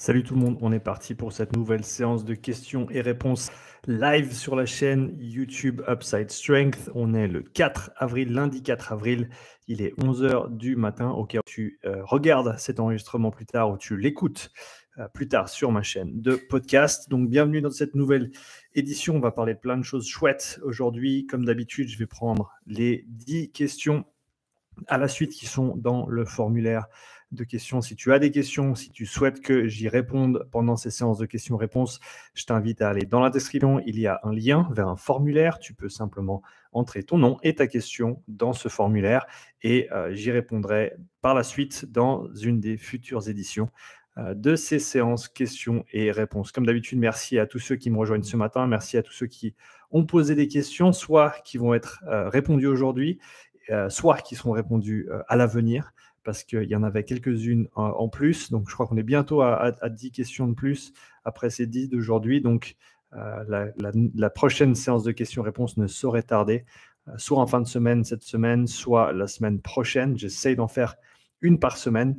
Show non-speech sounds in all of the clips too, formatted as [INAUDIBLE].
Salut tout le monde, on est parti pour cette nouvelle séance de questions et réponses live sur la chaîne YouTube Upside Strength. On est le 4 avril, lundi 4 avril. Il est 11h du matin au cas où tu euh, regardes cet enregistrement plus tard ou tu l'écoutes euh, plus tard sur ma chaîne de podcast. Donc bienvenue dans cette nouvelle édition. On va parler de plein de choses chouettes aujourd'hui. Comme d'habitude, je vais prendre les 10 questions à la suite qui sont dans le formulaire de questions. Si tu as des questions, si tu souhaites que j'y réponde pendant ces séances de questions-réponses, je t'invite à aller dans la description. Il y a un lien vers un formulaire. Tu peux simplement entrer ton nom et ta question dans ce formulaire et euh, j'y répondrai par la suite dans une des futures éditions euh, de ces séances questions et réponses. Comme d'habitude, merci à tous ceux qui me rejoignent ce matin. Merci à tous ceux qui ont posé des questions, soit qui vont être euh, répondues aujourd'hui, soit qui seront répondues à l'avenir parce qu'il y en avait quelques-unes en, plus. Donc, je crois qu'on est bientôt à, 10 questions de plus après ces 10 d'aujourd'hui. Donc, euh, la, prochaine séance de questions-réponses ne saurait tarder, euh, soit en fin de semaine cette semaine, soit la semaine prochaine. J'essaye d'en faire une par semaine.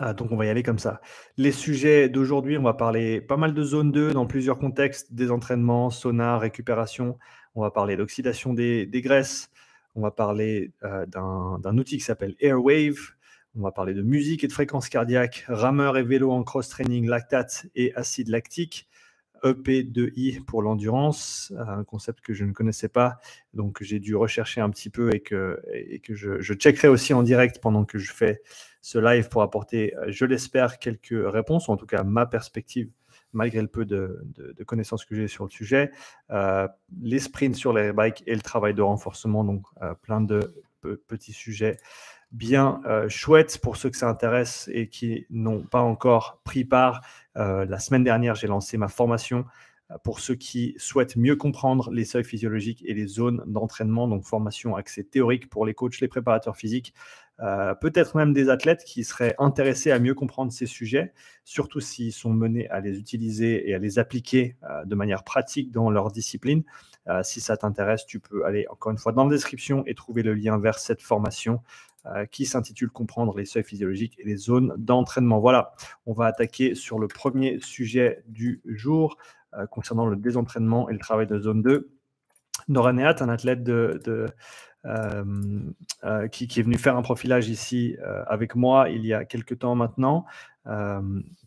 Euh, donc, on va y aller comme ça. Les sujets d'aujourd'hui, on va parler pas mal de zone 2 dans plusieurs contextes, des entraînements, sauna, récupération. On va parler d'oxydation des graisses. On va parler euh, d'un outil qui s'appelle Airwave. On va parler de musique et de fréquence cardiaque, rameur et vélo en cross-training, lactate et acide lactique. EP2I pour l'endurance, un concept que je ne connaissais pas, donc j'ai dû rechercher un petit peu et que, et que je, je, checkerai aussi en direct pendant que je fais ce live pour apporter, je l'espère, quelques réponses, ou en tout cas ma perspective malgré le peu de, connaissances que j'ai sur le sujet. Euh, les sprints sur les bikes et le travail de renforcement, donc euh, plein de petits sujets bien euh, chouettes pour ceux que ça intéresse et qui n'ont pas encore pris part. la semaine dernière, j'ai lancé ma formation pour ceux qui souhaitent mieux comprendre les seuils physiologiques et les zones d'entraînement, donc formation accès théorique pour les coachs, les préparateurs physiques, euh, peut-être même des athlètes qui seraient intéressés à mieux comprendre ces sujets, surtout s'ils sont menés à les utiliser et à les appliquer euh, de manière pratique dans leur discipline. Euh, si ça t'intéresse, tu peux aller encore une fois dans la description et trouver le lien vers cette formation qui s'intitule Comprendre les seuils physiologiques et les zones d'entraînement. Voilà, on va attaquer sur le premier sujet du jour concernant le désentraînement et le travail de zone 2. Nora Neat, un athlète de euh, qui, est venu faire un profilage ici euh, avec moi il y a quelques temps maintenant.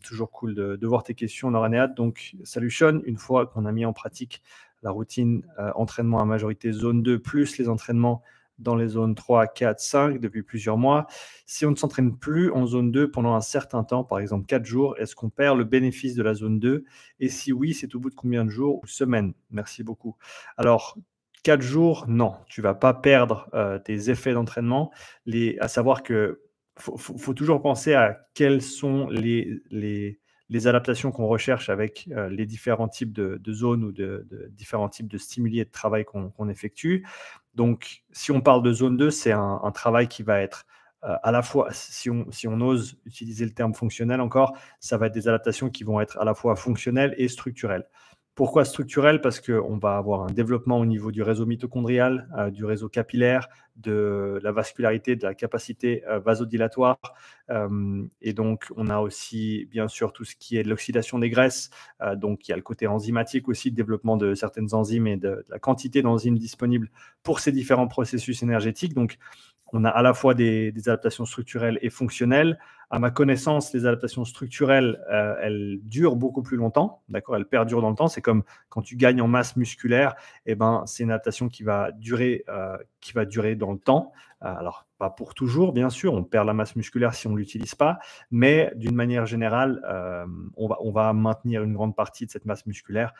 toujours cool de, voir tes questions, Noranéat. Donc, salut Sean, une fois qu'on a mis en pratique la routine entraînement à majorité zone 2 plus les entraînements dans les zones 3, 4, 5 depuis plusieurs mois. Si on ne s'entraîne plus en zone 2 pendant un certain temps, par exemple 4 jours, est-ce qu'on perd le bénéfice de la zone 2 Et si oui, c'est au bout de combien de jours ou semaines? Merci beaucoup. Alors, 4 jours, non, tu vas pas perdre euh, tes effets d'entraînement. à savoir que faut, toujours penser à quelles sont les, adaptations qu'on recherche avec euh, les différents types de, zones ou de, différents types de stimuli et de travail qu'on effectue. Donc, si on parle de zone 2, c'est un, travail qui va être euh, à la fois, si on ose utiliser le terme fonctionnel encore, ça va être des adaptations qui vont être à la fois fonctionnelles et structurelles. Pourquoi structurel? Parce qu'on va avoir un développement au niveau du réseau mitochondrial, euh, du réseau capillaire, de la vascularité, de la capacité euh, vasodilatoire. Euh, et donc, on a aussi, bien sûr, tout ce qui est de l'oxydation des graisses. donc, il y a le côté enzymatique aussi, le développement de certaines enzymes et de, la quantité d'enzymes disponibles pour ces différents processus énergétiques. Donc, on a à la fois des, adaptations structurelles et fonctionnelles. À ma connaissance, les adaptations structurelles, euh, elles durent beaucoup plus longtemps, d'accord Elles perdurent dans le temps. C'est comme quand tu gagnes en masse musculaire, eh ben, c'est une adaptation qui va durer, euh, qui va durer dans le temps. Euh, alors, pas pour toujours, bien sûr, on perd la masse musculaire si on ne l'utilise pas, mais d'une manière générale, on, va, on va maintenir une grande partie de cette masse musculaire,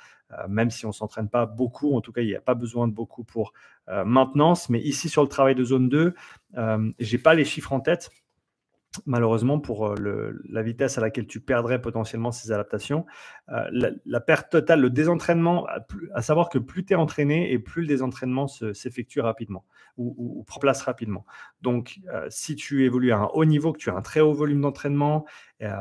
même si on ne s'entraîne pas beaucoup. En tout cas, il n'y a pas besoin de beaucoup pour maintenance. Mais ici, sur le travail de zone 2, je n'ai pas les chiffres en tête malheureusement, pour euh, la vitesse à laquelle tu perdrais potentiellement ces adaptations. Euh, la, perte totale, le désentraînement, à, savoir que plus tu es entraîné et plus le désentraînement s'effectue rapidement ou, prend place rapidement. Donc, euh, si tu évolues à un haut niveau, que tu as un très haut volume d'entraînement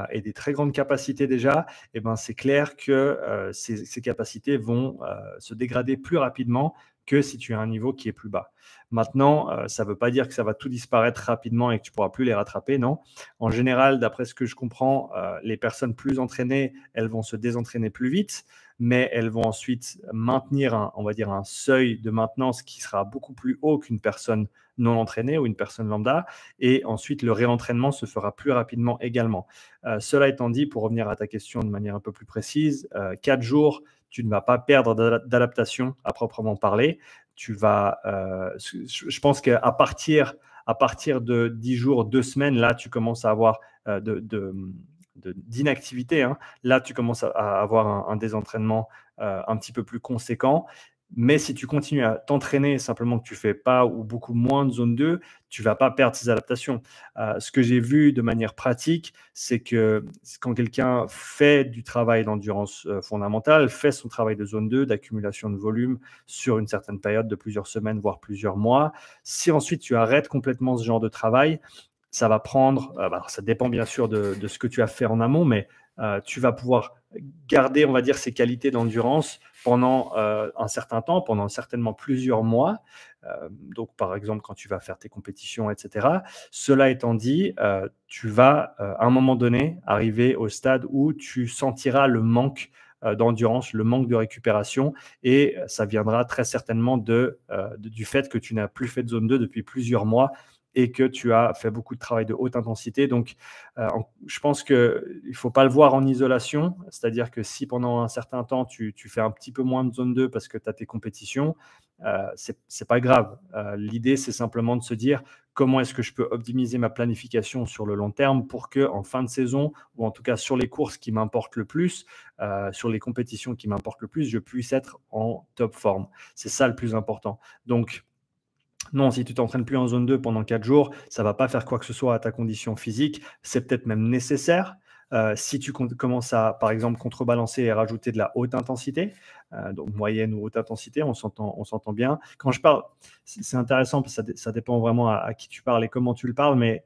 et des très grandes capacités déjà, eh ben, c'est clair que ces, ces, capacités vont se dégrader plus rapidement que si tu as un niveau qui est plus bas. Maintenant, euh, ça ne veut pas dire que ça va tout disparaître rapidement et que tu ne pourras plus les rattraper, non. En général, d'après ce que je comprends, euh, les personnes plus entraînées, elles vont se désentraîner plus vite, mais elles vont ensuite maintenir, un, on va dire, un seuil de maintenance qui sera beaucoup plus haut qu'une personne non entraînée ou une personne lambda. Et ensuite, le réentraînement se fera plus rapidement également. Euh, cela étant dit, pour revenir à ta question de manière un peu plus précise, quatre jours, tu ne vas pas perdre d'adaptation à proprement parler tu vas, euh, je pense qu'à partir, à partir de 10 jours, 2 semaines, là, tu commences à avoir euh, de, d'inactivité. Hein. Là, tu commences à avoir un, désentraînement euh, un petit peu plus conséquent. Mais si tu continues à t'entraîner, simplement que tu fais pas ou beaucoup moins de zone 2, tu vas pas perdre tes adaptations. Euh, ce que j'ai vu de manière pratique, c'est que quand quelqu'un fait du travail d'endurance euh, fondamentale, fait son travail de zone 2, d'accumulation de volume sur une certaine période de plusieurs semaines, voire plusieurs mois, si ensuite tu arrêtes complètement ce genre de travail, ça va prendre, euh, bah, ça dépend bien sûr de, de, ce que tu as fait en amont, mais tu vas pouvoir garder, on va dire, ces qualités d'endurance pendant euh, un certain temps, pendant certainement plusieurs mois. Euh, donc, par exemple, quand tu vas faire tes compétitions, etc. Cela étant dit, euh, tu vas à un moment donné arriver au stade où tu sentiras le manque d'endurance, le manque de récupération, et ça viendra très certainement de, du fait que tu n'as plus fait de zone 2 depuis plusieurs mois et que tu as fait beaucoup de travail de haute intensité. Donc, euh, je pense qu'il ne faut pas le voir en isolation, c'est-à-dire que si pendant un certain temps, tu, fais un petit peu moins de zone 2 parce que tu as tes compétitions, euh, ce n'est pas grave. Euh, l'idée, c'est simplement de se dire comment est-ce que je peux optimiser ma planification sur le long terme pour que en fin de saison, ou en tout cas sur les courses qui m'importent le plus, sur les compétitions qui m'importent le plus, je puisse être en top forme. C'est ça le plus important. Donc, non, si tu t'entraînes plus en zone 2 pendant 4 jours, ça va pas faire quoi que ce soit à ta condition physique. C'est peut-être même nécessaire. Euh, si tu commences à, par exemple, contrebalancer et rajouter de la haute intensité, euh, donc moyenne ou haute intensité, on s'entend, bien. Quand je parle, c'est intéressant parce que ça, dépend vraiment à, qui tu parles et comment tu le parles, mais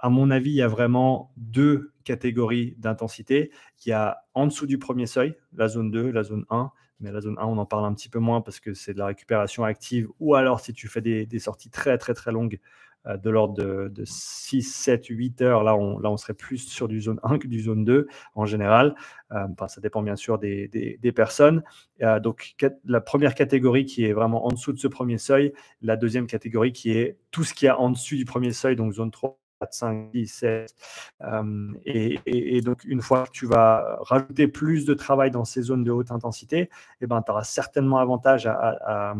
à mon avis, il y a vraiment deux catégories d'intensité. Il y a en dessous du premier seuil, la zone 2, la zone 1, mais la zone 1, on en parle un petit peu moins parce que c'est de la récupération active, ou alors si tu fais des, sorties très très très longues, euh, de l'ordre de, 6, 7, 8 heures, là on, là on serait plus sur du zone 1 que du zone 2 en général. Euh, ça dépend bien sûr des, personnes. Euh, donc la première catégorie qui est vraiment en dessous de ce premier seuil, la deuxième catégorie qui est tout ce qui est en dessus du premier seuil, donc zone 3 5, 6, 7. et, donc, une fois que tu vas rajouter plus de travail dans ces zones de haute intensité, eh ben, tu auras certainement avantage à,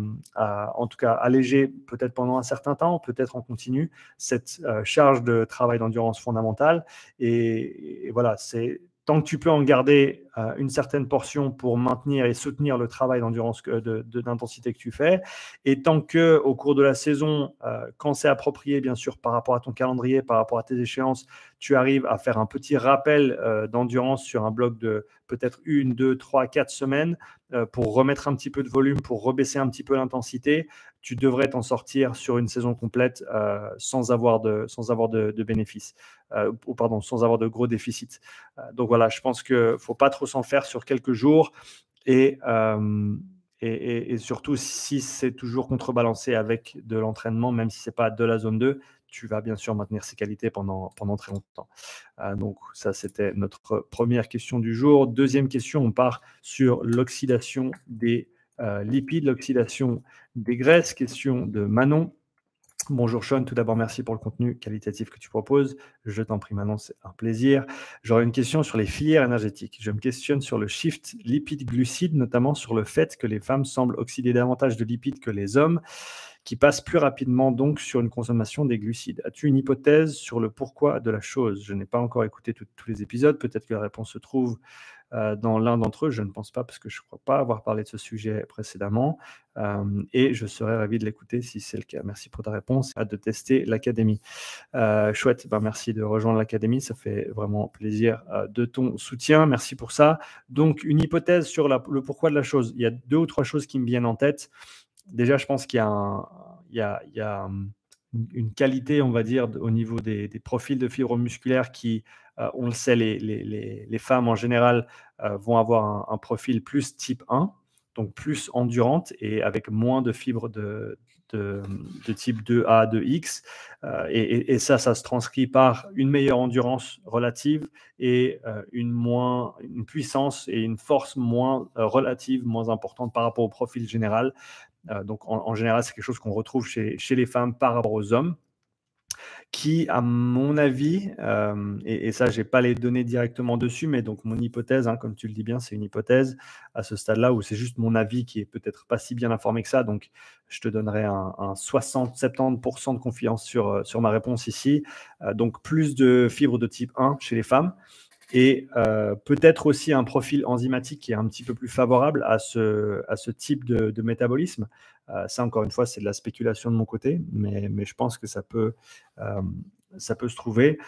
en tout cas, alléger peut-être pendant un certain temps, peut-être en continu, cette euh, charge de travail d'endurance fondamentale. Et voilà, c'est tant que tu peux en garder euh, une certaine portion pour maintenir et soutenir le travail d'endurance d'intensité que tu fais, et tant que au cours de la saison, euh, quand c'est approprié bien sûr par rapport à ton calendrier, par rapport à tes échéances, tu arrives à faire un petit rappel euh, d'endurance sur un bloc de peut-être une, deux, trois, quatre semaines pour remettre un petit peu de volume, pour rebaisser un petit peu l'intensité, tu devrais t'en sortir sur une saison complète sans avoir de, sans avoir de, bénéfices, ou pardon, sans avoir de gros déficits. donc voilà, je pense qu'il ne faut pas trop s'en faire sur quelques jours et, et, et, surtout si c'est toujours contrebalancé avec de l'entraînement, même si ce n'est pas de la zone 2, tu vas bien sûr maintenir ces qualités pendant, pendant très longtemps. donc ça, c'était notre première question du jour. Deuxième question, on part sur l'oxydation des lipides, l'oxydation des graisses. Question de Manon. Bonjour Sean, tout d'abord merci pour le contenu qualitatif que tu proposes. Je t'en prie Manon, c'est un plaisir. J'aurais une question sur les filières énergétiques. Je me questionne sur le shift lipide-glucides, notamment sur le fait que les femmes semblent oxyder davantage de lipides que les hommes, qui passent plus rapidement donc sur une consommation des glucides. As-tu une hypothèse sur le pourquoi de la chose? Je n'ai pas encore écouté tous les épisodes, peut-être que la réponse se trouve euh, dans l'un d'entre eux. Je ne pense pas parce que je ne crois pas avoir parlé de ce sujet précédemment. Euh, et je serais ravi de l'écouter si c'est le cas. Merci pour ta réponse. Hâte de tester l'académie. Euh, chouette, ben merci de rejoindre l'académie. Ça fait vraiment plaisir de ton soutien. Merci pour ça. Donc, une hypothèse sur le pourquoi de la chose. Il y a deux ou trois choses qui me viennent en tête. Déjà, je pense qu'il y a, a une qualité, on va dire, au niveau des, profils de fibres musculaires qui, euh, on le sait, les, femmes en général euh, vont avoir un, profil plus type 1. donc plus endurante et avec moins de fibres de, type 2A, 2X. Euh, et, ça, ça se transcrit par une meilleure endurance relative et une, moins, une puissance et une force moins relative, moins importante par rapport au profil général. Donc en, général, c'est quelque chose qu'on retrouve chez, les femmes par rapport aux hommes qui, à mon avis, euh, et, ça, je n'ai pas les données directement dessus, mais donc mon hypothèse, hein, comme tu le dis bien, c'est une hypothèse à ce stade-là où c'est juste mon avis qui est peut-être pas si bien informé que ça. Donc, je te donnerai un, 60-70% de confiance sur, euh, sur ma réponse ici. Euh, donc, plus de fibres de type 1 chez les femmes et peut-être aussi un profil enzymatique qui est un petit peu plus favorable à ce, à ce type de, métabolisme. Euh, ça, encore une fois, c'est de la spéculation de mon côté, mais, mais je pense que ça peut, euh, ça peut se trouver.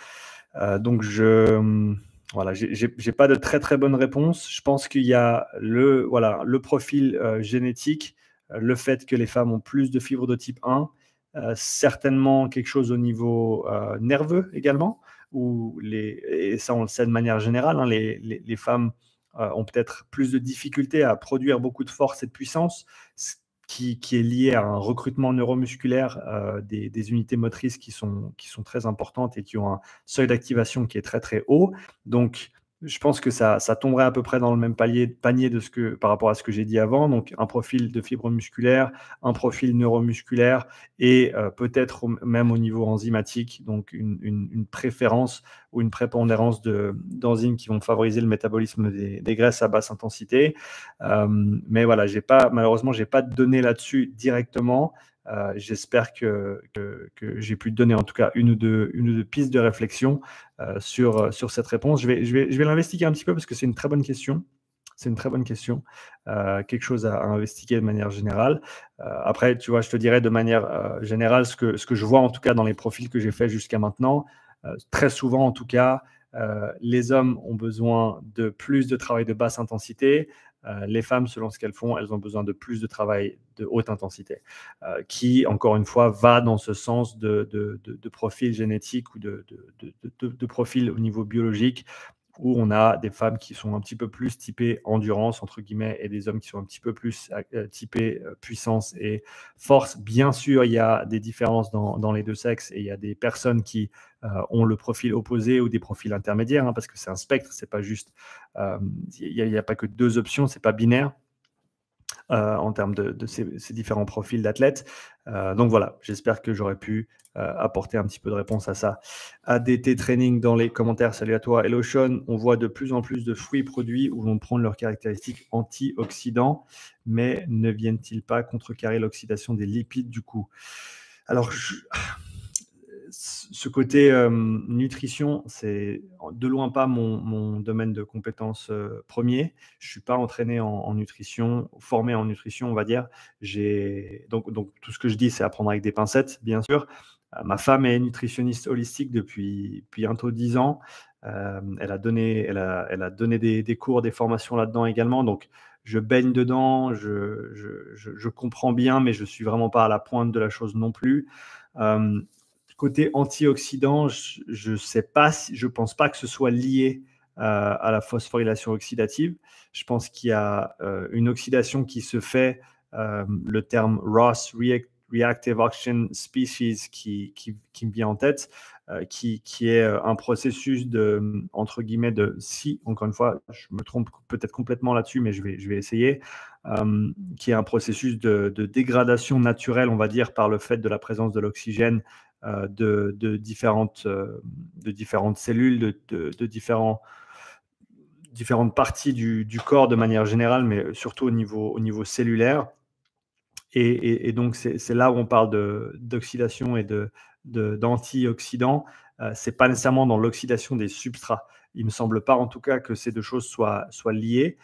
Euh, donc, je voilà, j'ai pas de très très bonne réponse. Je pense qu'il y a le, voilà, le profil génétique, le fait que les femmes ont plus de fibres de type 1, certainement quelque chose au niveau nerveux également, où et ça on le sait de manière générale, hein, les, femmes ont peut-être plus de difficultés à produire beaucoup de force et de puissance, qui, est lié à un recrutement neuromusculaire euh, des, unités motrices qui sont, qui sont très importantes et qui ont un seuil d'activation qui est très très haut. Donc, je pense que ça, tomberait à peu près dans le même panier de ce que, par rapport à ce que j'ai dit avant. Donc, un profil de fibre musculaire, un profil neuromusculaire et euh, peut-être même au niveau enzymatique, donc une, préférence ou une prépondérance d'enzymes qui vont favoriser le métabolisme des, graisses à basse intensité. Euh, mais voilà, malheureusement, je n'ai pas de données là-dessus directement. Euh, j'espère que, j'ai pu te donner en tout cas une ou deux, pistes de réflexion euh, sur, euh, sur cette réponse. Je vais l'investiguer un petit peu parce que c'est une très bonne question. C'est une très bonne question. quelque chose à, investiguer de manière générale. après, tu vois, je te dirais de manière générale ce que, ce que je vois en tout cas dans les profils que j'ai faits jusqu'à maintenant. très souvent, en tout cas, les hommes ont besoin de plus de travail de basse intensité, euh, les femmes, selon ce qu'elles font, elles ont besoin de plus de travail de haute intensité, euh, qui, encore une fois, va dans ce sens de, profil génétique ou de, profil au niveau biologique où on a des femmes qui sont un petit peu plus typées endurance, entre guillemets, et des hommes qui sont un petit peu plus euh, typés euh, puissance et force. Bien sûr, il y a des différences dans, les deux sexes et il y a des personnes qui euh, ont le profil opposé ou des profils intermédiaires, hein, parce que c'est un spectre, c'est pas juste, il n'y a, pas que deux options, c'est pas binaire. Euh, en termes de, ces, différents profils d'athlètes. Euh, donc voilà, j'espère que j'aurais pu euh, apporter un petit peu de réponse à ça. ADT Training dans les commentaires, salut à toi. Hello Sean, on voit de plus en plus de fruits produits où l'on prend leurs caractéristiques antioxydants, mais ne viennent-ils pas contrecarrer l'oxydation des lipides du coup? Alors, ce côté euh, nutrition, c'est de loin pas mon, domaine de compétence euh, premier. Je suis pas entraîné en, nutrition, formé en nutrition, on va dire. J'ai donc, tout ce que je dis, c'est à prendre avec des pincettes, bien sûr. Euh, ma femme est nutritionniste holistique depuis, bientôt 10 ans. elle a donné, elle a, donné des, cours, des formations là-dedans également. Donc, je baigne dedans, je, comprends bien, mais je suis vraiment pas à la pointe de la chose non plus. Côté antioxydant, je ne sais pas, je pense pas que ce soit lié euh, à la phosphorylation oxydative. Je pense qu'il y a euh, une oxydation qui se fait, euh, le terme ROS, Reactive Oxygen Species, qui, me vient en tête, qui, est un processus de, entre guillemets, de, si, encore une fois, je me trompe peut-être complètement là-dessus, mais je vais, essayer, qui est un processus de, dégradation naturelle, on va dire, par le fait de la présence de l'oxygène euh, de, différentes, euh, de différentes cellules, de, différents, différentes parties du, corps de manière générale, mais surtout au niveau, au niveau cellulaire. Et, donc, c'est là où on parle d'oxydation et d'antioxydants. De, euh, c'est pas nécessairement dans l'oxydation des substrats. Il me semble pas, en tout cas, que ces deux choses soient, soient liées.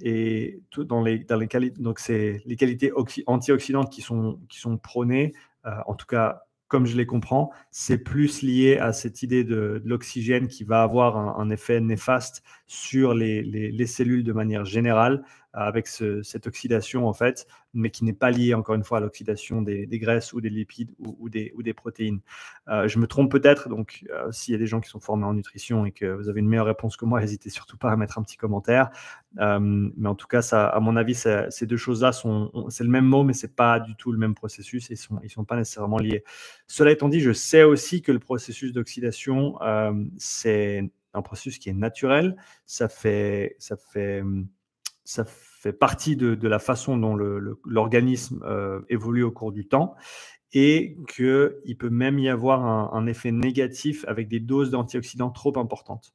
et tout dans les, dans les donc c'est les qualités antioxydantes qui sont, qui sont prônées, en tout cas comme je les comprends, c'est plus lié à cette idée de, l'oxygène qui va avoir un, effet néfaste sur les, cellules de manière générale. avec cette oxydation en fait, mais qui n'est pas liée encore une fois à l'oxydation des, graisses ou des lipides ou, des, ou des, protéines. je me trompe peut-être, donc s'il y a des gens qui sont formés en nutrition et que vous avez une meilleure réponse que moi, [LAUGHS] n'hésitez surtout pas à mettre un petit commentaire. mais en tout cas, ça, à mon avis, ces deux choses-là sont, c'est le même mot, mais c'est pas du tout le même processus et ils sont, ils sont pas nécessairement liés. Cela étant dit, je sais aussi que le processus d'oxydation, c'est un processus qui est naturel. Ça fait, ça fait, ça fait partie de, la façon dont l'organisme euh, évolue au cours du temps et qu'il peut même y avoir un, effet négatif avec des doses d'antioxydants trop importantes.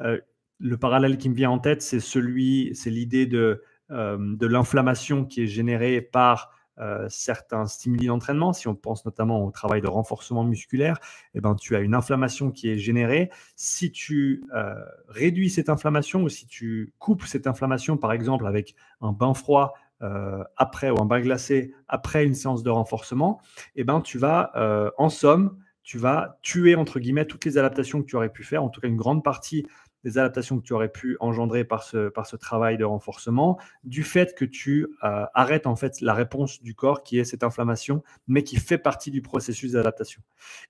Euh, le parallèle qui me vient en tête, c'est celui, c'est l'idée de, euh, de l'inflammation qui est générée par euh, certains stimuli d'entraînement, si on pense notamment au travail de renforcement musculaire, eh ben, tu as une inflammation qui est générée. Si tu euh, réduis cette inflammation ou si tu coupes cette inflammation, par exemple avec un bain froid euh, après ou un bain glacé après une séance de renforcement, eh ben, tu vas, en somme, tu vas tuer entre guillemets toutes les adaptations que tu aurais pu faire, en tout cas une grande partie des adaptations que tu aurais pu engendrer par ce, par ce travail de renforcement, du fait que tu euh, arrêtes en fait la réponse du corps qui est cette inflammation, mais qui fait partie du processus d'adaptation.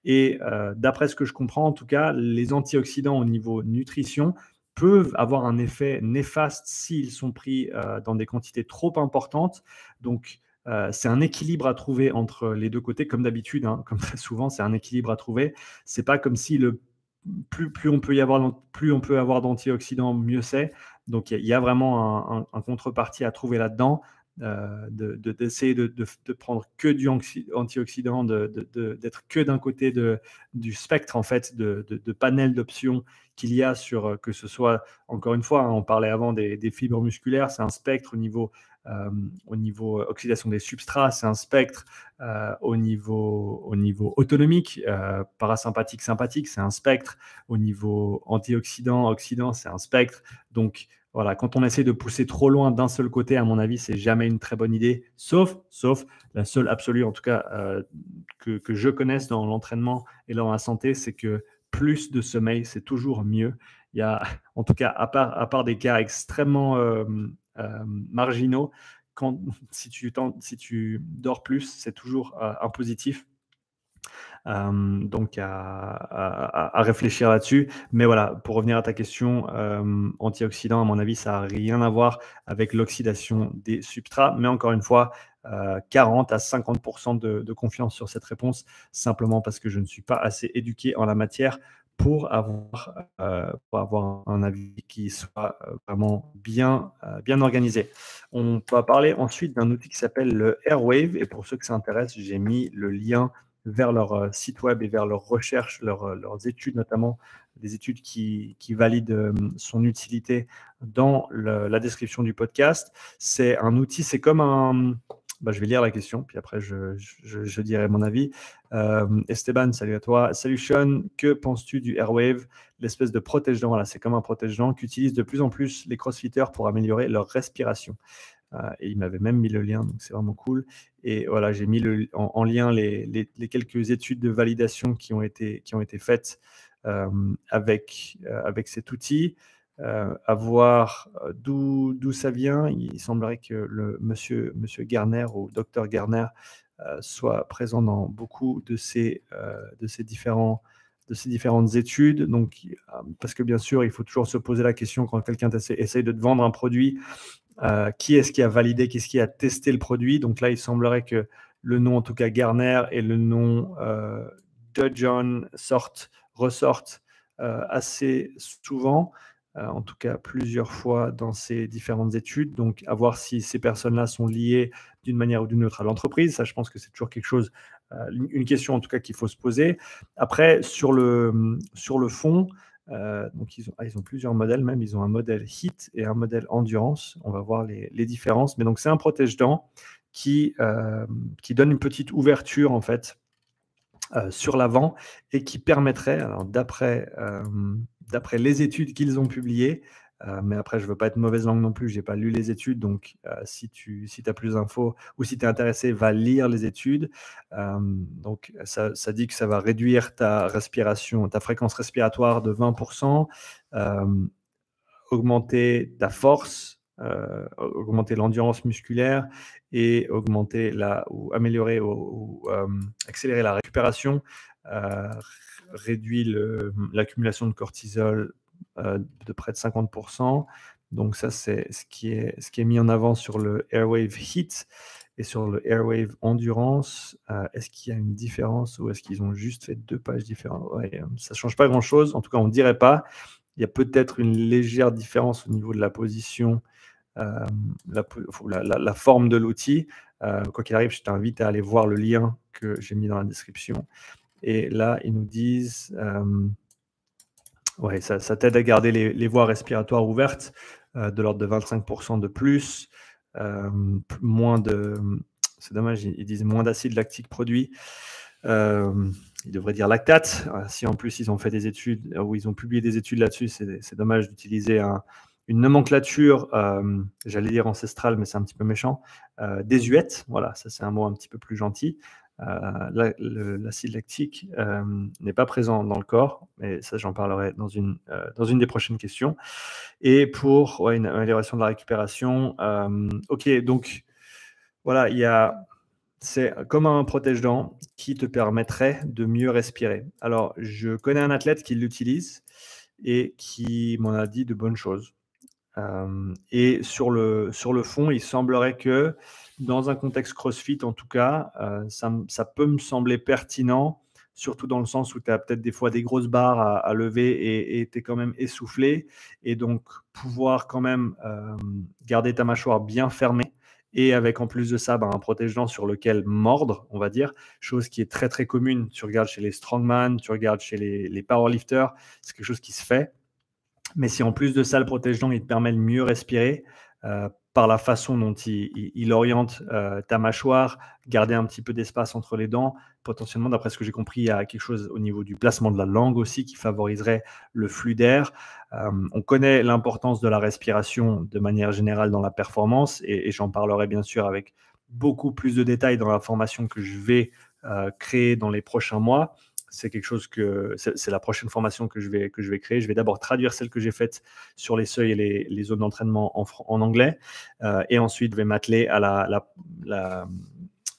Et euh, d'après ce que je comprends, en tout cas, les antioxydants au niveau nutrition peuvent avoir un effet néfaste s'ils sont pris euh, dans des quantités trop importantes. Donc, c'est un équilibre à trouver entre les deux côtés, comme d'habitude, hein, comme souvent, c'est un équilibre à trouver. C'est pas comme si le plus, on peut y avoir, plus on peut avoir d'antioxydants, mieux c'est. Donc il y, a vraiment un, contrepartie à trouver là-dedans, euh, d'essayer de, prendre que du antioxydant, d'être que d'un côté du spectre en fait de, panel d'options qu'il y a sur que ce soit encore une fois, hein, on parlait avant des, des fibres musculaires, c'est un spectre au niveau euh, au niveau euh, oxydation des substrats, c'est un spectre. Euh, au, niveau, au niveau autonomique, parasympathique, sympathique, c'est un spectre. Au niveau antioxydant, oxydant, c'est un spectre. Donc, voilà, quand on essaie de pousser trop loin d'un seul côté, à mon avis, c'est jamais une très bonne idée, sauf, sauf la seule absolue, en tout cas, que, que, je connaisse dans l'entraînement et dans la santé, c'est que plus de sommeil, c'est toujours mieux. Il y a, en tout cas, à part, à part des cas extrêmement euh, marginaux. Quand, [LAUGHS] si, tu, dors plus, c'est toujours euh, un positif. Euh, donc à, réfléchir là-dessus. Mais voilà, pour revenir à ta question, euh, antioxydant, à mon avis, ça n'a rien à voir avec l'oxydation des substrats. Mais encore une fois, 40 à 50% de, de, confiance sur cette réponse, simplement parce que je ne suis pas assez éduqué en la matière pour avoir, euh, pour avoir un avis qui soit euh, vraiment bien, euh, bien organisé. On va parler ensuite d'un outil qui s'appelle le Airwave. Et pour ceux que ça intéresse, j'ai mis le lien vers leur site web et vers leurs recherches, leurs études notamment, des études qui, qui valident son utilité dans la description du podcast. C'est un outil, c'est comme un, bah, je vais lire la question, puis après je, dirai mon avis. Euh, Esteban, salut à toi. Salut Sean, que penses-tu du Airwave, l'espèce de protège-dents? Voilà, c'est comme un protège-dents qu'utilisent de plus en plus les crossfitters pour améliorer leur respiration. Euh, et il m'avait même mis le lien, donc c'est vraiment cool. Et voilà, j'ai mis en, lien les, les, quelques études de validation qui ont été, qui ont été faites euh, avec, avec cet outil. Euh, à voir euh, d'où ça vient. Il semblerait que le monsieur, monsieur Garner ou docteur Garner euh, soit présent dans beaucoup de ces, de ces, différents, de ces différentes études. Donc, parce que bien sûr, il faut toujours se poser la question quand quelqu'un essaye de te vendre un produit, qui est-ce qui a validé, qui est-ce qui a testé le produit? Donc là, il semblerait que le nom, en tout cas Garner, et le nom de John sortent, ressortent assez souvent. Euh, en tout cas plusieurs fois dans ces différentes études. Donc, à voir si ces personnes-là sont liées d'une manière ou d'une autre à l'entreprise. Ça, je pense que c'est toujours quelque chose, euh, une question en tout cas qu'il faut se poser. Après, sur le, sur le fond, euh, donc ils ont, ah, ils ont, plusieurs modèles même. Ils ont un modèle HIT et un modèle endurance. On va voir les, les différences. Mais donc, c'est un protège-dents qui, qui donne une petite ouverture en fait sur l'avant et qui permettrait, d'après d'après les études qu'ils ont publiées. Euh, mais après, je ne veux pas être mauvaise langue non plus, je n'ai pas lu les études, donc euh, si tu si as plus d'infos ou si tu es intéressé, va lire les études. Euh, donc ça, ça, dit que ça va réduire ta respiration, ta fréquence respiratoire de 20%, augmenter ta force augmenter l'endurance musculaire et augmenter la, ou améliorer ou, accélérer la récupération, réduit l'accumulation de cortisol de près de 50%. Donc ça, c'est ce, qui est, ce qui est mis en avant sur le Airwave Heat et sur le Airwave Endurance. est-ce qu'il y a une différence ou est-ce qu'ils ont juste fait deux pages différentes? Ça ne change pas grand-chose. En tout cas, on ne dirait pas. Il y a peut-être une légère différence au niveau de la position, la, forme de l'outil. quoi qu'il arrive, je t'invite à aller voir le lien que j'ai mis dans la description. Et là, ils nous disent, ouais, ça, t'aide à garder les, voies respiratoires ouvertes de l'ordre de 25% de plus, moins de, c'est dommage, ils, disent moins d'acide lactique produit. ils devraient dire lactate. Si en plus ils ont fait des études ou ils ont publié des études là-dessus, c'est dommage d'utiliser une nomenclature, j'allais dire ancestrale, mais c'est un petit peu méchant, désuète. Voilà, ça c'est un mot un petit peu plus gentil. Euh, l'acide lactique euh, n'est pas présent dans le corps, mais ça j'en parlerai dans une, euh, dans une des prochaines questions. Et pour une amélioration de la récupération, ok, donc voilà, il y a, c'est comme un protège-dents qui te permettrait de mieux respirer. Alors, je connais un athlète qui l'utilise et qui m'en a dit de bonnes choses. Et sur le, sur le fond, il semblerait que dans un contexte CrossFit, en tout cas, ça, peut me sembler pertinent, surtout dans le sens où tu as peut-être des fois des grosses barres à, lever et tu es quand même essoufflé. Et donc, pouvoir quand même garder ta mâchoire bien fermée et avec en plus de ça ben, un protège-dents sur lequel mordre, on va dire, chose qui est très très commune. Tu regardes chez les strongman, tu regardes chez les, powerlifters, c'est quelque chose qui se fait. Mais si en plus de ça, le protège-dents, il te permet de mieux respirer, euh, par la façon dont il, oriente euh, ta mâchoire, garder un petit peu d'espace entre les dents. Potentiellement, d'après ce que j'ai compris, il y a quelque chose au niveau du placement de la langue aussi qui favoriserait le flux d'air. Euh, on connaît l'importance de la respiration de manière générale dans la performance et, j'en parlerai bien sûr avec beaucoup plus de détails dans la formation que je vais créer dans les prochains mois c'est quelque chose que c'est la prochaine formation que je vais, que je vais créer. Je vais d'abord traduire celle que j'ai faite sur les seuils et les, les zones d'entraînement en, anglais. Euh, et ensuite, je vais m'atteler à la, la,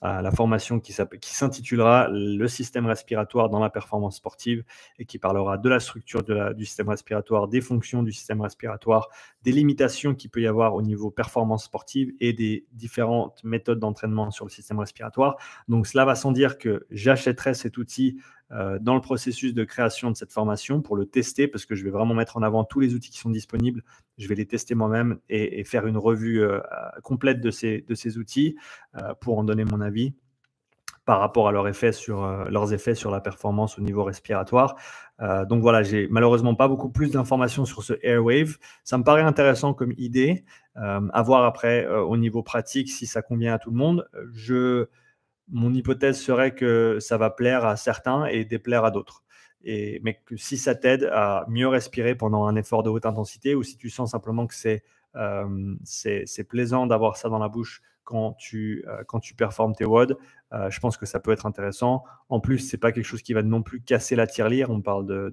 la, formation qui s'intitulera Le système respiratoire dans la performance sportive et qui parlera de la structure de la, du système respiratoire, des fonctions du système respiratoire, des limitations qu'il peut y avoir au niveau performance sportive et des différentes méthodes d'entraînement sur le système respiratoire. Donc cela va sans dire que j'achèterai cet outil dans le processus de création de cette formation pour le tester parce que je vais vraiment mettre en avant tous les outils qui sont disponibles. Je vais les tester moi-même et, faire une revue euh, complète de ces, de ces outils euh, pour en donner mon avis par rapport à leur effet sur, leurs effets sur la performance au niveau respiratoire. donc voilà, j'ai malheureusement pas beaucoup plus d'informations sur ce Airwave. Ça me paraît intéressant comme idée. à voir après au niveau pratique si ça convient à tout le monde. Je mon hypothèse serait que ça va plaire à certains et déplaire à d'autres. Mais que si ça t'aide à mieux respirer pendant un effort de haute intensité ou si tu sens simplement que c'est euh, plaisant d'avoir ça dans la bouche quand tu, euh, performes tes WOD, euh, je pense que ça peut être intéressant. En plus, c'est pas quelque chose qui va non plus casser la tirelire. On parle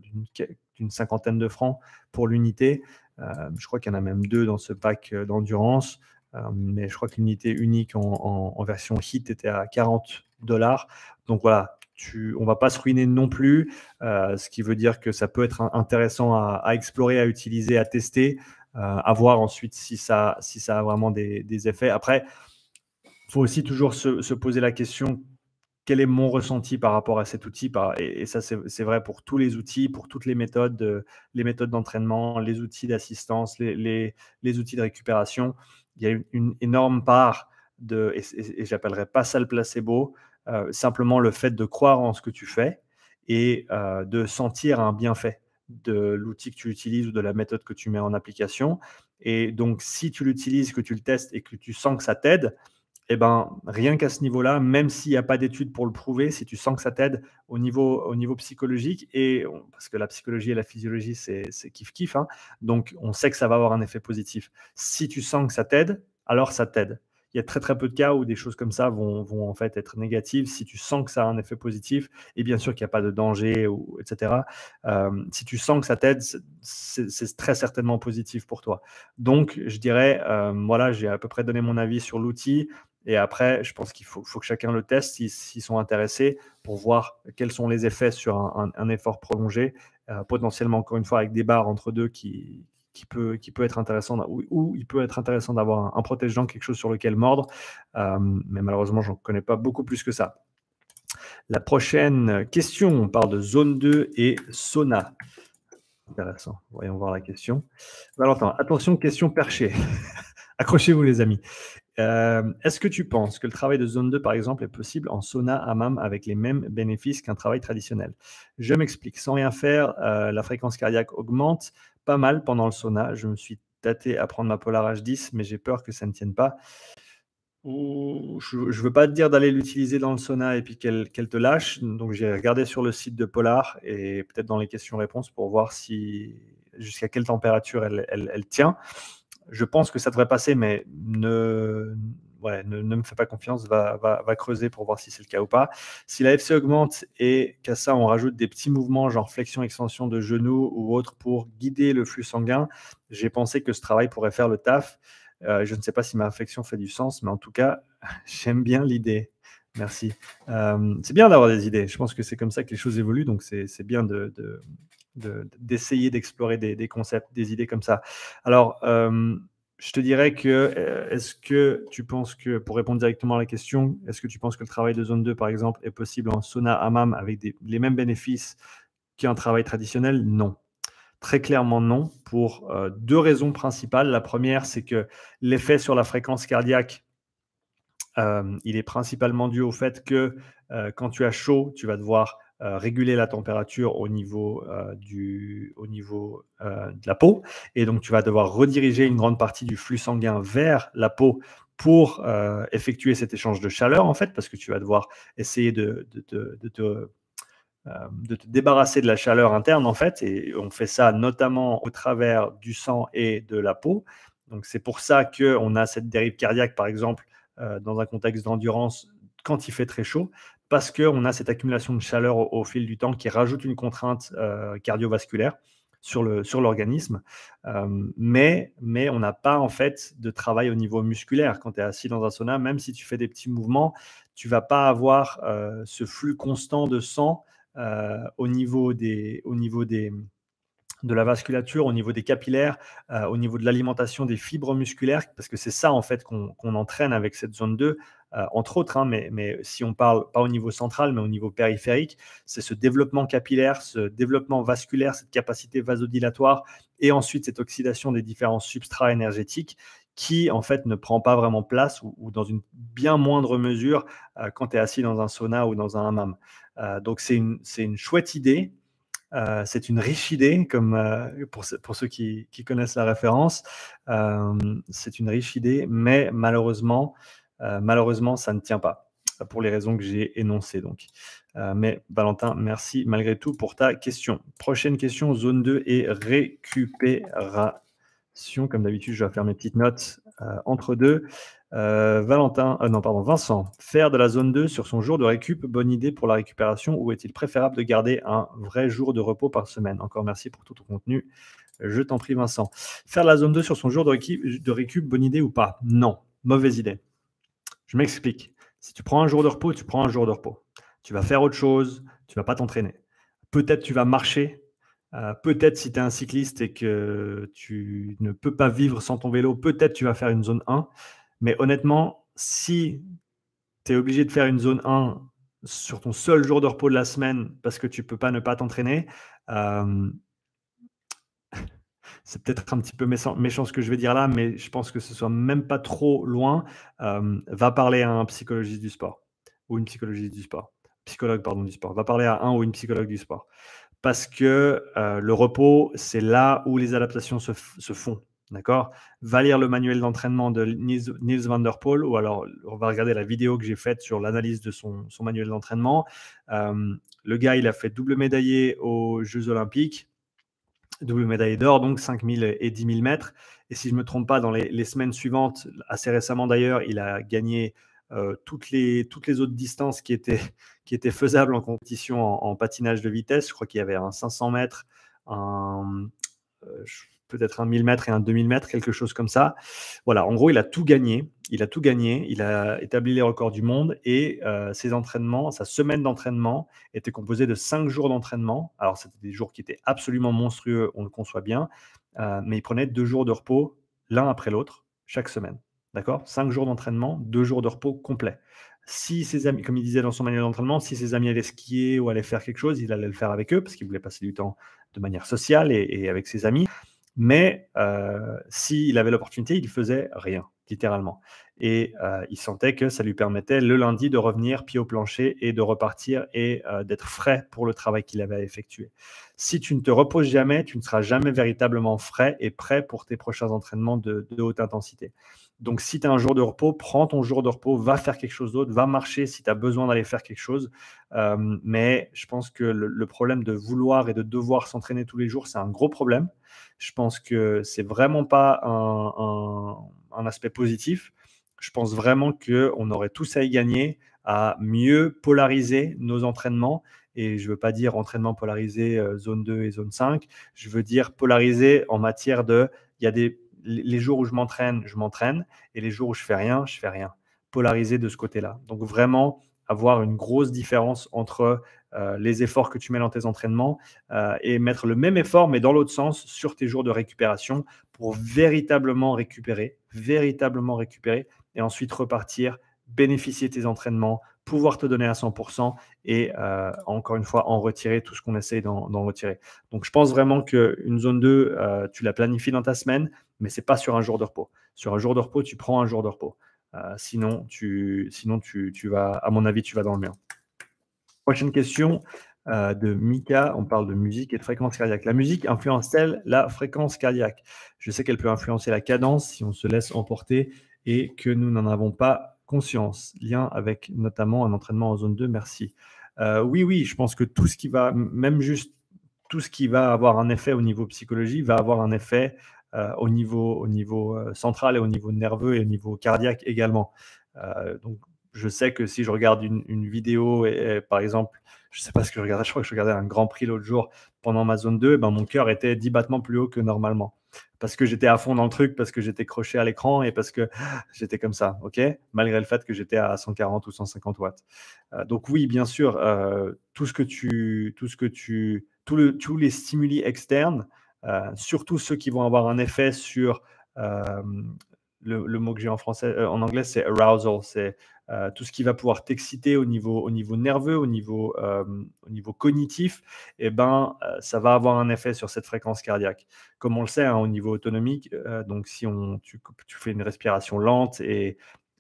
d'une cinquantaine de francs pour l'unité. je crois qu'il y en a même deux dans ce pack d'endurance. Euh, mais je crois que l'unité unique en, version hit était à 40 dollars. Donc voilà, tu, on va pas se ruiner non plus, euh, ce qui veut dire que ça peut être intéressant à, explorer, à utiliser, à tester, euh, à voir ensuite si ça, si ça a vraiment des, effets. Après, il faut aussi toujours se, poser la question quel est mon ressenti par rapport à cet outil? Et, ça, c'est vrai pour tous les outils, pour toutes les méthodes, les méthodes d'entraînement, les outils d'assistance, les, les, outils de récupération il y a une, énorme part de, et, et, j'appellerais pas ça le placebo, euh, simplement le fait de croire en ce que tu fais et euh, de sentir un bienfait de l'outil que tu utilises ou de la méthode que tu mets en application. Et donc, si tu l'utilises, que tu le testes et que tu sens que ça t'aide, eh ben, rien qu'à ce niveau-là, même s'il n'y a pas d'études pour le prouver, si tu sens que ça t'aide au niveau, au niveau psychologique, et parce que la psychologie et la physiologie, c'est kiff-kiff, hein, donc on sait que ça va avoir un effet positif. Si tu sens que ça t'aide, alors ça t'aide. il y a très très peu de cas où des choses comme ça vont, en fait être négatives si tu sens que ça a un effet positif et bien sûr qu'il n'y a pas de danger etc. Euh, si tu sens que ça t'aide, c'est très certainement positif pour toi. Donc je dirais euh, voilà j'ai à peu près donné mon avis sur l'outil. Et après, je pense qu'il faut, faut, que chacun le teste s'ils sont intéressés pour voir quels sont les effets sur un, un, effort prolongé, euh, potentiellement encore une fois avec des barres entre deux qui, qui peut, qui peut être intéressant, ou, il peut être intéressant d'avoir un, protégeant, quelque chose sur lequel mordre, euh, mais malheureusement, j'en connais pas beaucoup plus que ça. La prochaine question, on parle de zone 2 et sauna. Intéressant, voyons voir la question. Valentin, attention, question perchée. [LAUGHS] Accrochez-vous les amis. Euh, est-ce que tu penses que le travail de zone 2, par exemple, est possible en sauna hammam avec les mêmes bénéfices qu'un travail traditionnel? Je m'explique. Sans rien faire, euh, la fréquence cardiaque augmente pas mal pendant le sauna. Je me suis tâté à prendre ma Polar H10, mais j'ai peur que ça ne tienne pas. Je ne veux pas te dire d'aller l'utiliser dans le sauna et puis qu'elle te lâche. Donc j'ai regardé sur le site de Polar et peut-être dans les questions-réponses pour voir si jusqu'à quelle température elle, elle tient je pense que ça devrait passer, mais ne, me fais pas confiance, va, va, creuser pour voir si c'est le cas ou pas. Si la FC augmente et qu'à ça, on rajoute des petits mouvements, genre flexion, extension de genoux ou autre pour guider le flux sanguin, j'ai pensé que ce travail pourrait faire le taf. Euh, je ne sais pas si ma réflexion fait du sens, mais en tout cas, [LAUGHS] j'aime bien l'idée. Merci. Euh, c'est bien d'avoir des idées. Je pense que c'est comme ça que les choses évoluent, donc c'est bien de, d'essayer d'explorer des, concepts, des idées comme ça. Alors, euh, je te dirais que, euh, est-ce que tu penses que, pour répondre directement à la question, est-ce que tu penses que le travail de zone 2, par exemple, est possible en sauna hammam avec les mêmes bénéfices qu'un travail traditionnel? Non. Très clairement non, pour euh, deux raisons principales. La première, c'est que l'effet sur la fréquence cardiaque, il est principalement dû au fait que quand tu as chaud, tu vas devoir euh, réguler la température au niveau, euh, du, au niveau euh, de la peau. Et donc, tu vas devoir rediriger une grande partie du flux sanguin vers la peau pour effectuer cet échange de chaleur, en fait, parce que tu vas devoir essayer de, de, de, te de te débarrasser de la chaleur interne en fait et on fait ça notamment au travers du sang et de la peau donc c'est pour ça qu'on a cette dérive cardiaque par exemple dans un contexte d'endurance quand il fait très chaud parce qu'on a cette accumulation de chaleur au, fil du temps qui rajoute une contrainte euh, cardiovasculaire sur l'organisme. Sur euh, mais, mais on n'a pas en fait de travail au niveau musculaire. Quand tu es assis dans un sauna, même si tu fais des petits mouvements, tu vas pas avoir euh, ce flux constant de sang au niveau des, au niveau des, de la vasculature, au niveau des capillaires, au niveau de l'alimentation des fibres musculaires, parce que c'est ça en fait qu'on entraîne avec cette zone 2, euh, entre autres, hein, mais, mais, si on parle pas au niveau central, mais au niveau périphérique, c'est ce développement capillaire, ce développement vasculaire, cette capacité vasodilatoire, et ensuite cette oxydation des différents substrats énergétiques qui en fait ne prend pas vraiment place ou, dans une bien moindre mesure euh, quand tu es assis dans un sauna ou dans un hammam. Euh, donc c'est une, une, chouette idée, c'est une riche idée, comme pour, ceux qui, connaissent la référence. c'est une riche idée, mais malheureusement, malheureusement, ça ne tient pas pour les raisons que j'ai énoncées. Donc. Euh, mais Valentin, merci malgré tout pour ta question. Prochaine question, zone 2 et récupération. Comme d'habitude, je vais faire mes petites notes euh, entre deux. Valentin, non, pardon, Vincent, faire de la zone 2 sur son jour de récup, bonne idée pour la récupération ou est-il préférable de garder un vrai jour de repos par semaine? Encore merci pour tout ton contenu. Je t'en prie, Vincent. Faire de la zone 2 sur son jour de de récup bonne idée ou pas? Non, mauvaise idée. Je m'explique. Si tu prends un jour de repos, tu prends un jour de repos. Tu vas faire autre chose, tu vas pas t'entraîner. Peut-être tu vas marcher. Euh, peut-être si tu es un cycliste et que tu ne peux pas vivre sans ton vélo, peut-être tu vas faire une zone 1. Mais honnêtement, si tu es obligé de faire une zone 1 sur ton seul jour de repos de la semaine parce que tu ne peux pas ne pas t'entraîner, euh, c'est peut-être un petit peu méchant, ce que je vais dire là, mais je pense que ce soit même pas trop loin. Euh, va parler à un psychologiste du sport ou une psychologiste du sport, psychologue pardon du sport. Va parler à un ou une psychologue du sport, parce que euh, le repos, c'est là où les adaptations se, font. D'accord? Va lire le manuel d'entraînement de Niels, van der Poel, ou alors on va regarder la vidéo que j'ai faite sur l'analyse de son, manuel d'entraînement. Euh, le gars, il a fait double médaillé aux Jeux Olympiques. Double médaille d'or, donc 5000 et 10 000 mètres. Et si je ne me trompe pas, dans les, semaines suivantes, assez récemment d'ailleurs, il a gagné euh, toutes, les, toutes les autres distances qui étaient, [LAUGHS] qui étaient faisables en compétition en, patinage de vitesse. Je crois qu'il y avait un 500 mètres, euh, peut-être un 1000 mètres et un 2000 mètres, quelque chose comme ça. Voilà, en gros, il a tout gagné. Il a tout gagné. Il a établi les records du monde et euh, ses entraînements, sa semaine d'entraînement était composée de 5 jours d'entraînement. Alors, c'était des jours qui étaient absolument monstrueux, on le conçoit bien, euh, mais il prenait deux jours de repos l'un après l'autre chaque semaine. D'accord? 5 jours d'entraînement, deux jours de repos complet. Si ses amis, comme il disait dans son manuel d'entraînement, si ses amis allaient skier ou allaient faire quelque chose, il allait le faire avec eux parce qu'il voulait passer du temps de manière sociale et avec ses amis. Mais euh, s'il avait l'opportunité, il faisait rien, littéralement. Et euh, il sentait que ça lui permettait le lundi de revenir pied au plancher et de repartir et euh, d'être frais pour le travail qu'il avait effectué. Si tu ne te reposes jamais, tu ne seras jamais véritablement frais et prêt pour tes prochains entraînements de, haute intensité. Donc, si tu as un jour de repos, prends ton jour de repos, va faire quelque chose d'autre, va marcher si tu as besoin d'aller faire quelque chose. mais je pense que le problème de vouloir et de devoir s'entraîner tous les jours, c'est un gros problème. Je pense que c'est vraiment pas un, aspect positif. Je pense vraiment qu'on aurait tous à y gagner à mieux polariser nos entraînements. Et je ne veux pas dire entraînement polarisé euh, zone 2 et zone 5. Je veux dire polarisé en matière de, il y a des, les jours où je m'entraîne, je m'entraîne. Et les jours où je fais rien, je fais rien. Polarisé de ce côté-là. Donc vraiment avoir une grosse différence entre euh, les efforts que tu mets dans tes entraînements euh, et mettre le même effort, mais dans l'autre sens, sur tes jours de récupération pour véritablement récupérer, véritablement récupérer et ensuite repartir, bénéficier de tes entraînements, pouvoir te donner à 100% et euh, encore une fois en retirer tout ce qu'on essaye d'en retirer. Donc je pense vraiment qu'une zone 2, tu la planifies dans ta semaine, mais ce n'est pas sur un jour de repos. Sur un jour de repos, tu prends un jour de repos. Sinon, tu, vas, à mon avis, tu vas dans le mur. Prochaine question euh, de Mika. On parle de musique et de fréquence cardiaque. La musique influence-t-elle la fréquence cardiaque? Je sais qu'elle peut influencer la cadence si on se laisse emporter et que nous n'en avons pas conscience. Lien avec notamment un entraînement en zone 2. Merci. Euh, oui, oui, je pense que tout ce qui va, même juste tout ce qui va avoir un effet au niveau psychologie va avoir un effet euh, au niveau, au niveau central et au niveau nerveux et au niveau cardiaque également. Donc, je sais que si je regarde une, vidéo, par exemple, je ne sais pas ce que je regardais, je crois que je regardais un Grand Prix l'autre jour pendant ma zone 2, ben mon cœur était 10 battements plus haut que normalement. Parce que j'étais à fond dans le truc, parce que j'étais croché à l'écran et parce que [GASPS] j'étais comme ça, ok? Malgré le fait que j'étais à 140 ou 150 watts. donc oui, bien sûr, tout ce que tu, tout ce que tu, tous les stimuli externes euh, surtout ceux qui vont avoir un effet sur euh, le, mot que j'ai en français, euh, en anglais, c'est arousal, c'est tout ce qui va pouvoir t'exciter au niveau, au niveau nerveux, au niveau, au niveau cognitif, eh ben, ça va avoir un effet sur cette fréquence cardiaque. Comme on le sait, hein, au niveau autonomique, donc si on, tu, tu, fais une respiration lente et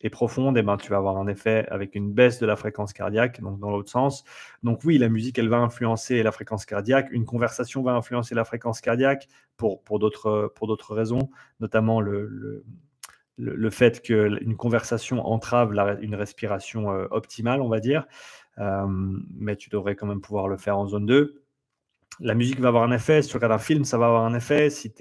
profonde, eh ben, tu vas avoir un effet avec une baisse de la fréquence cardiaque, donc dans l'autre sens. Donc oui, la musique, elle va influencer la fréquence cardiaque. Une conversation va influencer la fréquence cardiaque pour, pour d'autres raisons, notamment le, le fait qu'une conversation entrave une respiration euh, optimale, on va dire. Euh, mais tu devrais quand même pouvoir le faire en zone 2. La musique va avoir un effet. Si tu regardes un film, ça va avoir un effet. Si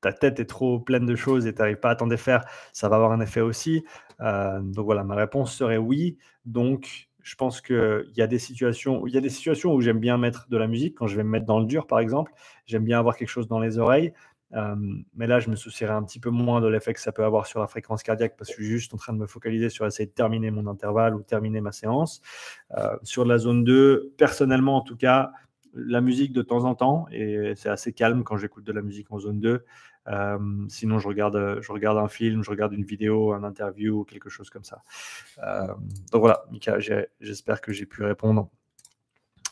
ta tête est trop pleine de choses et tu n'arrives pas à t'en défaire, ça va avoir un effet aussi. Euh, donc voilà, ma réponse serait oui. Donc je pense qu'il y a des situations, il y a des situations où j'aime bien mettre de la musique. Quand je vais me mettre dans le dur, par exemple, j'aime bien avoir quelque chose dans les oreilles. Mais là, je me soucierais un petit peu moins de l'effet que ça peut avoir sur la fréquence cardiaque parce que je suis juste en train de me focaliser sur essayer de terminer mon intervalle ou terminer ma séance. Sur la zone 2, personnellement en tout cas, la musique de temps en temps et c'est assez calme quand j'écoute de la musique en zone 2. Euh, sinon, je regarde, je regarde un film, je regarde une vidéo, un interview quelque chose comme ça. Donc voilà, Mika, j'espère que j'ai pu répondre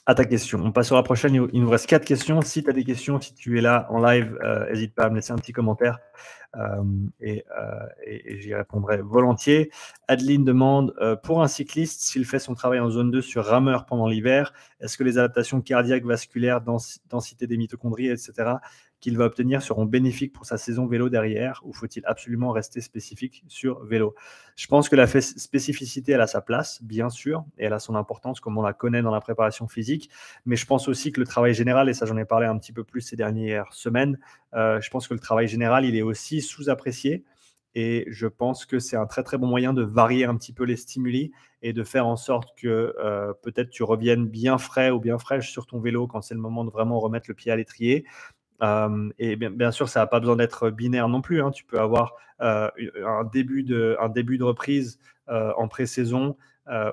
à ta question. On passe sur la prochaine. Il nous reste quatre questions. Si tu as des questions, si tu es là en live, n'hésite pas à me laisser un petit commentaire. Euh, et, euh, j'y répondrai volontiers. Adeline demande euh, pour un cycliste, s'il fait son travail en zone 2 sur rameur pendant l'hiver, est-ce que les adaptations cardiaques, vasculaires, densité des mitochondries, etc., qu'il va obtenir seront bénéfiques pour sa saison vélo derrière ou faut-il absolument rester spécifique sur vélo? Je pense que la spécificité, elle a sa place, bien sûr, et elle a son importance comme on la connaît dans la préparation physique, mais je pense aussi que le travail général, et ça j'en ai parlé un petit peu plus ces dernières semaines, euh, je pense que le travail général, il est aussi sous-apprécié. Et je pense que c'est un très très bon moyen de varier un petit peu les stimuli et de faire en sorte que euh, peut-être tu reviennes bien frais ou bien fraîche sur ton vélo quand c'est le moment de vraiment remettre le pied à l'étrier. Et bien, sûr, ça n'a pas besoin d'être binaire non plus. Hein. Tu peux avoir un, début de, reprise en pré-saison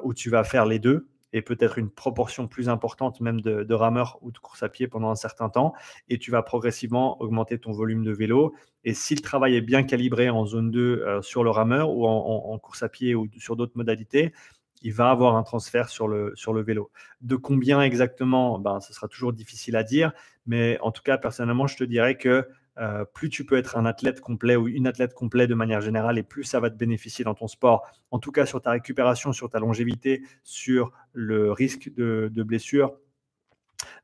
où tu vas faire les deux et peut-être une proportion plus importante même de, de rameurs ou de course à pied pendant un certain temps. Et tu vas progressivement augmenter ton volume de vélo. Et si le travail est bien calibré en zone 2 euh, sur le rameur ou en, course à pied ou sur d'autres modalités, il va avoir un transfert sur le, sur le vélo. De combien exactement ben, Ce sera toujours difficile à dire. Mais en tout cas, personnellement, je te dirais que euh, plus tu peux être un athlète complet ou une athlète complet de manière générale, et plus ça va te bénéficier dans ton sport, en tout cas sur ta récupération, sur ta longévité, sur le risque de, blessure.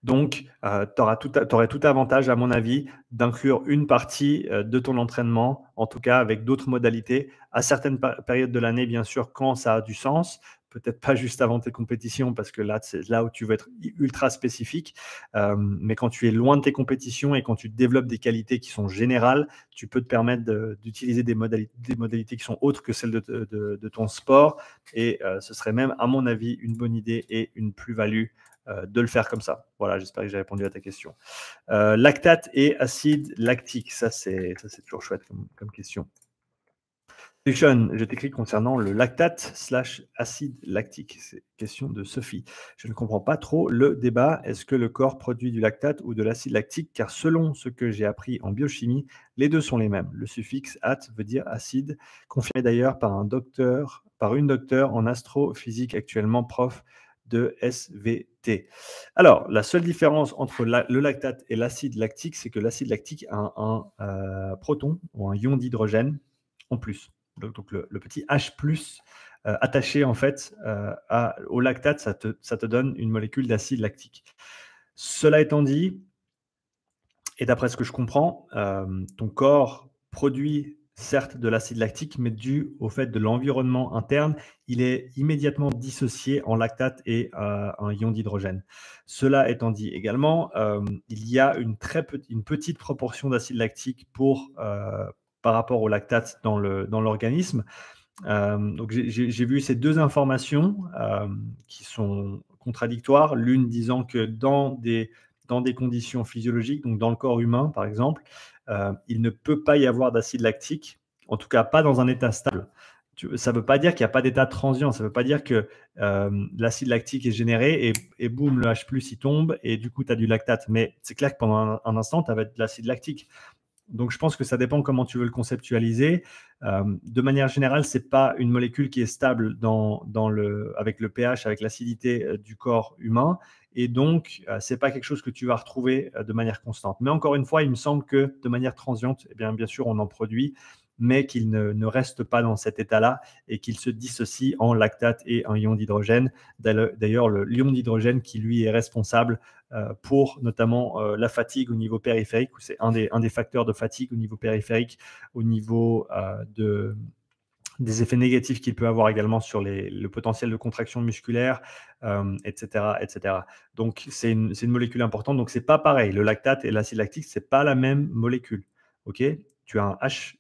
Donc, euh, tu aurais tout avantage, à mon avis, d'inclure une partie euh, de ton entraînement, en tout cas avec d'autres modalités, à certaines périodes de l'année, bien sûr, quand ça a du sens, peut-être pas juste avant tes compétitions, parce que là, c'est là où tu veux être ultra spécifique. Euh, mais quand tu es loin de tes compétitions et quand tu développes des qualités qui sont générales, tu peux te permettre d'utiliser des modalités, qui sont autres que celles de, ton sport. Et euh, ce serait même, à mon avis, une bonne idée et une plus-value euh, de le faire comme ça. Voilà, j'espère que j'ai répondu à ta question. lactate et acide lactique, ça c'est toujours chouette comme question je t'écris concernant le lactate slash acide lactique. C'est question de Sophie. Je ne comprends pas trop le débat. Est-ce que le corps produit du lactate ou de l'acide lactique? Car selon ce que j'ai appris en biochimie, les deux sont les mêmes. Le suffixe at veut dire acide, confirmé d'ailleurs par un docteur, par une docteure en astrophysique actuellement prof de SVT. Alors, la seule différence entre le lactate et l'acide lactique, c'est que l'acide lactique a un, euh, proton ou un ion d'hydrogène en plus donc le, petit H euh, attaché en fait euh, au lactate, ça te, donne une molécule d'acide lactique. Cela étant dit, et d'après ce que je comprends, euh, ton corps produit certes de l'acide lactique, mais dû au fait de l'environnement interne, il est immédiatement dissocié en lactate et un ion d'hydrogène. Cela étant dit également, il y a une, très une petite proportion d'acide lactique pour, par rapport au lactate dans l'organisme. Dans euh, donc j'ai vu ces deux informations euh, qui sont contradictoires, l'une disant que dans des, dans des conditions physiologiques, donc dans le corps humain par exemple, euh, il ne peut pas y avoir d'acide lactique, en tout cas pas dans un état stable. Ça ne veut pas dire qu'il n'y a pas d'état transient, ça ne veut pas dire que l'acide lactique est généré et, boum, le H il tombe et du coup tu as du lactate. Mais c'est clair que pendant un, un instant, tu avais de l'acide lactique. Donc, je pense que ça dépend comment tu veux le conceptualiser. Euh, de manière générale, ce n'est pas une molécule qui est stable avec le pH, avec l'acidité euh, du corps humain. Et donc, euh, ce n'est pas quelque chose que tu vas retrouver de manière constante. Mais encore une fois, il me semble que de manière transiente, eh bien sûr, on en produit mais qu'il ne, reste pas dans cet état-là et qu'il se dissocie en lactate et un ion d'hydrogène. D'ailleurs, l'ion d'hydrogène qui lui est responsable euh, pour notamment euh, la fatigue au niveau périphérique, c'est un des, un des facteurs de fatigue au niveau périphérique, au niveau euh, de, des effets négatifs qu'il peut avoir également sur le potentiel de contraction musculaire, etc., etc. Donc, c'est une, une, molécule importante. Donc, c'est pas pareil. Le lactate et l'acide lactique, c'est pas la même molécule. Ok? Tu as un H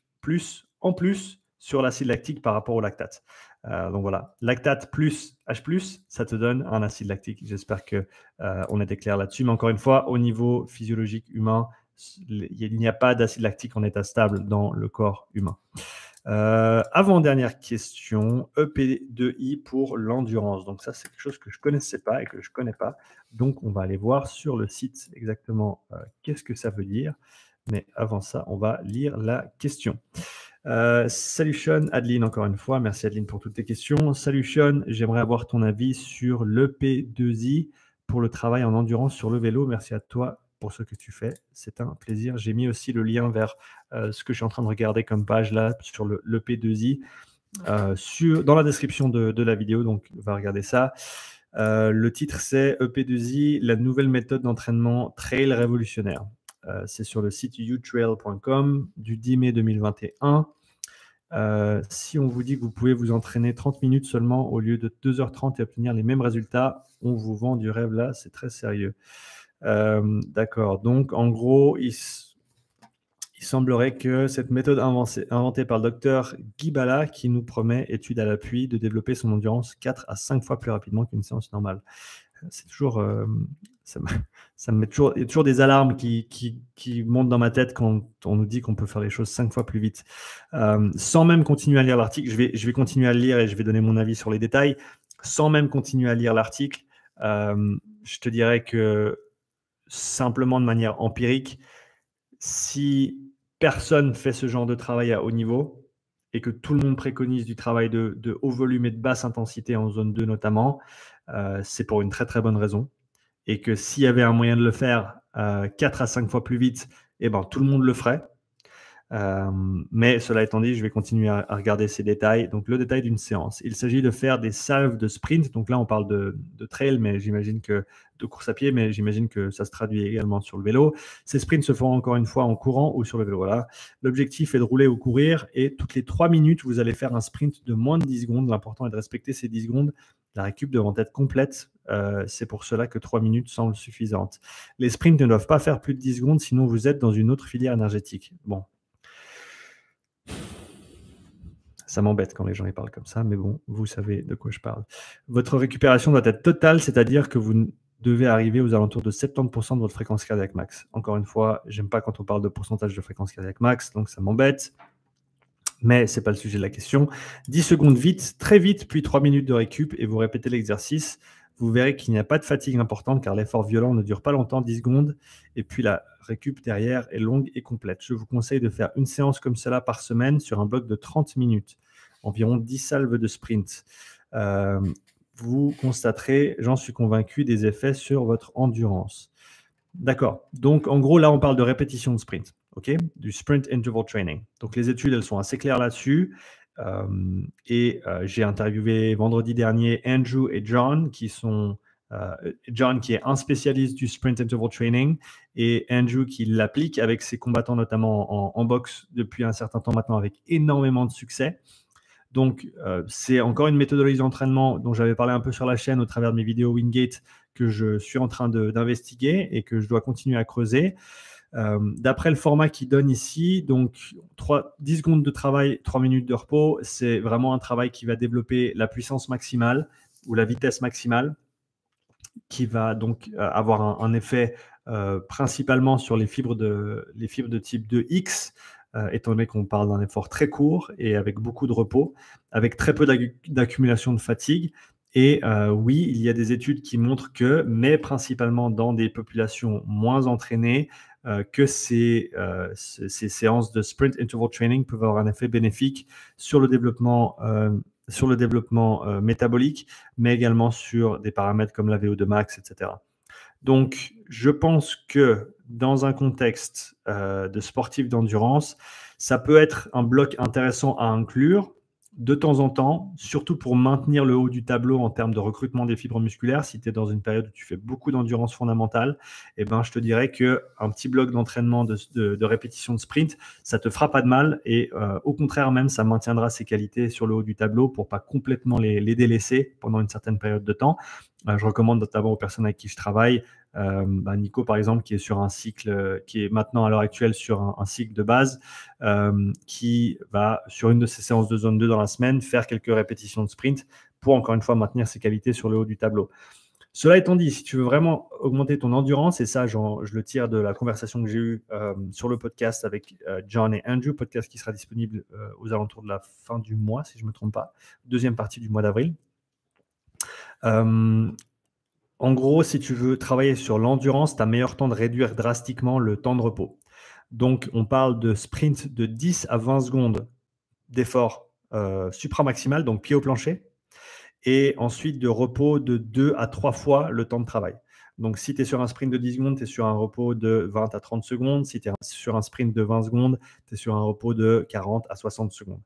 en plus sur l'acide lactique par rapport au lactate. Euh, donc voilà, lactate plus H+, ça te donne un acide lactique. J'espère que euh, on était clair là-dessus. Mais encore une fois, au niveau physiologique humain, il n'y a pas d'acide lactique en état stable dans le corps humain. Euh, avant-dernière question, EP2I pour l'endurance. Donc ça, c'est quelque chose que je ne connaissais pas et que je ne connais pas. Donc on va aller voir sur le site exactement qu'est-ce que ça veut dire. Mais avant ça, on va lire la question. Euh, salut Sean, Adeline encore une fois. Merci Adeline pour toutes tes questions. Salut Sean, j'aimerais avoir ton avis sur l'EP2I pour le travail en endurance sur le vélo. Merci à toi pour ce que tu fais. C'est un plaisir. J'ai mis aussi le lien vers euh, ce que je suis en train de regarder comme page là sur l'EP2I euh, sur, dans la description de, de, la vidéo. Donc, va regarder ça. le titre, c'est EP2I, la nouvelle méthode d'entraînement trail révolutionnaire. C'est sur le site utrail.com du 10 mai 2021. si on vous dit que vous pouvez vous entraîner 30 minutes seulement au lieu de 2h30 et obtenir les mêmes résultats, on vous vend du rêve là, c'est très sérieux. D'accord, donc en gros, il, semblerait que cette méthode inventée par le docteur Gibala, qui nous promet, étude à l'appui, de développer son endurance 4 à 5 fois plus rapidement qu'une séance normale. C'est toujours. Euh, [LAUGHS] ça, me, met toujours. Il y a toujours des alarmes qui, montent dans ma tête quand on nous dit qu'on peut faire les choses 5 fois plus vite. Euh, sans même continuer à lire l'article, je vais, je vais continuer à le lire et je vais donner mon avis sur les détails. Sans même continuer à lire l'article, euh, je te dirais que simplement de manière empirique, si personne fait ce genre de travail à haut niveau et que tout le monde préconise du travail de, haut volume et de basse intensité en zone 2 notamment, euh, c'est pour une très très bonne raison. Et que s'il y avait un moyen de le faire 4 euh, à 5 fois plus vite, eh ben, tout le monde le ferait. Euh, mais cela étant dit, je vais continuer à, regarder ces détails. Donc, le détail d'une séance. Il s'agit de faire des salves de sprint. Donc là, on parle de, trail, mais j'imagine que de course à pied, mais j'imagine que ça se traduit également sur le vélo. Ces sprints se font encore une fois en courant ou sur le vélo. Voilà. L'objectif est de rouler ou courir et toutes les 3 minutes, vous allez faire un sprint de moins de 10 secondes. L'important est de respecter ces 10 secondes. La récup devant être complète. Euh, c'est pour cela que 3 minutes semblent suffisantes. Les sprints ne doivent pas faire plus de 10 secondes, sinon vous êtes dans une autre filière énergétique. Bon, ça m'embête quand les gens y parlent comme ça, mais bon, vous savez de quoi je parle. Votre récupération doit être totale, c'est-à-dire que vous devez arriver aux alentours de 70% de votre fréquence cardiaque max. Encore une fois, j'aime pas quand on parle de pourcentage de fréquence cardiaque max, donc ça m'embête. Mais ce n'est pas le sujet de la question. 10 secondes vite, très vite, puis 3 minutes de récup et vous répétez l'exercice. Vous verrez qu'il n'y a pas de fatigue importante car l'effort violent ne dure pas longtemps, 10 secondes. Et puis la récup derrière est longue et complète. Je vous conseille de faire une séance comme cela par semaine sur un bloc de 30 minutes, environ 10 salves de sprint. Euh, vous constaterez, j'en suis convaincu, des effets sur votre endurance. D'accord. Donc, en gros, là, on parle de répétition de sprint, ok Du sprint interval training. Donc, les études, elles sont assez claires là-dessus. Euh, et euh, j'ai interviewé vendredi dernier Andrew et John, qui sont euh, John qui est un spécialiste du sprint interval training et Andrew qui l'applique avec ses combattants notamment en, boxe depuis un certain temps maintenant avec énormément de succès. Donc c'est encore une méthodologie d'entraînement dont j'avais parlé un peu sur la chaîne au travers de mes vidéos Wingate que je suis en train d'investiguer et que je dois continuer à creuser. D'après le format qu'il donne ici, donc 3, 10 secondes de travail, 3 minutes de repos, c'est vraiment un travail qui va développer la puissance maximale ou la vitesse maximale qui va donc euh, avoir un, effet euh, principalement sur les fibres de, de type 2X, euh, étant donné qu'on parle d'un effort très court et avec beaucoup de repos, avec très peu d'accumulation de fatigue. Et oui, il y a des études qui montrent que, mais principalement dans des populations moins entraînées, que ces, ces, séances de sprint interval training peuvent avoir un effet bénéfique sur le développement sur le développement euh, métabolique, mais également sur des paramètres comme la VO2 max, etc. Donc, je pense que dans un contexte euh, de sportif d'endurance, ça peut être un bloc intéressant à inclure de temps en temps, surtout pour maintenir le haut du tableau en termes de recrutement des fibres musculaires. Si tu es dans une période où tu fais beaucoup d'endurance fondamentale, eh ben, je te dirais qu'un petit bloc d'entraînement de, répétition de sprint, ça te fera pas de mal et euh, au contraire même, ça maintiendra ses qualités sur le haut du tableau pour pas complètement les, délaisser pendant une certaine période de temps. Euh, je recommande notamment aux personnes avec qui je travaille euh, bah, Nico, par exemple, qui est sur un cycle, qui est maintenant à l'heure actuelle sur un, cycle de base, euh, qui va, sur une de ses séances de zone 2 dans la semaine, faire quelques répétitions de sprint pour, encore une fois, maintenir ses qualités sur le haut du tableau. Cela étant dit, si tu veux vraiment augmenter ton endurance, et ça, je le tire de la conversation que j'ai eue euh, sur le podcast avec John et Andrew, podcast qui sera disponible aux alentours de la fin du mois, si je ne me trompe pas, deuxième partie du mois d'avril. En gros, si tu veux travailler sur l'endurance, tu as meilleur temps de réduire drastiquement le temps de repos. Donc, on parle de sprint de 10 à 20 secondes d'effort euh, supramaximal, donc pied au plancher, et ensuite de repos de 2 à 3 fois le temps de travail. Donc, si tu es sur un sprint de 10 secondes, tu es sur un repos de 20 à 30 secondes. Si tu es sur un sprint de 20 secondes, tu es sur un repos de 40 à 60 secondes.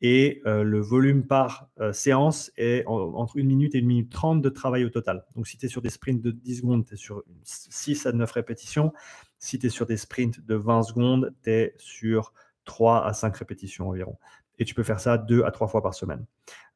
Et euh, le volume par euh, séance est entre 1 minute et 1 minute 30 de travail au total. Donc, si tu es sur des sprints de 10 secondes, tu es sur 6 à 9 répétitions. Si tu es sur des sprints de 20 secondes, tu es sur 3 à 5 répétitions environ. Et tu peux faire ça 2 à 3 fois par semaine.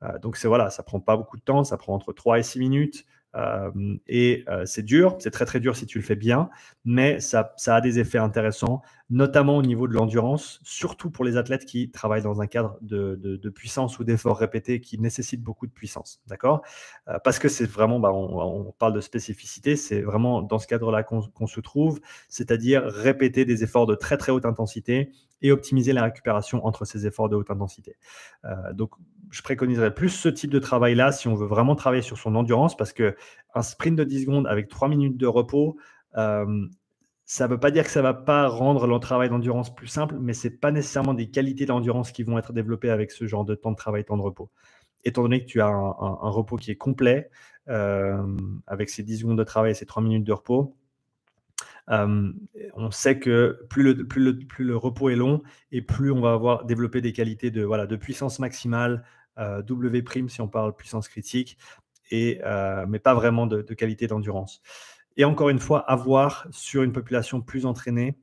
Euh, donc c'est voilà, ça prend pas beaucoup de temps, ça prend entre 3 et 6 minutes. Euh, et euh, c'est dur, c'est très très dur si tu le fais bien, mais ça, a des effets intéressants, notamment au niveau de l'endurance, surtout pour les athlètes qui travaillent dans un cadre de, puissance ou d'efforts répétés qui nécessitent beaucoup de puissance. D'accord? Euh, Parce que c'est vraiment, bah, on, parle de spécificité, c'est vraiment dans ce cadre-là qu'on se trouve, c'est-à-dire répéter des efforts de très très haute intensité et optimiser la récupération entre ces efforts de haute intensité. donc, je préconiserais plus ce type de travail-là si on veut vraiment travailler sur son endurance parce que un sprint de 10 secondes avec 3 minutes de repos, euh, ça ne veut pas dire que ça ne va pas rendre le travail d'endurance plus simple, mais ce n'est pas nécessairement des qualités d'endurance qui vont être développées avec ce genre de temps de travail, temps de repos. Étant donné que tu as un, repos qui est complet, euh, avec ces 10 secondes de travail et ces 3 minutes de repos, euh, on sait que plus le, repos est long et plus on va avoir développé des qualités de, voilà, de puissance maximale, euh, W' si on parle puissance critique, et, euh, mais pas vraiment de, qualité d'endurance. Et encore une fois, avoir sur une population plus entraînée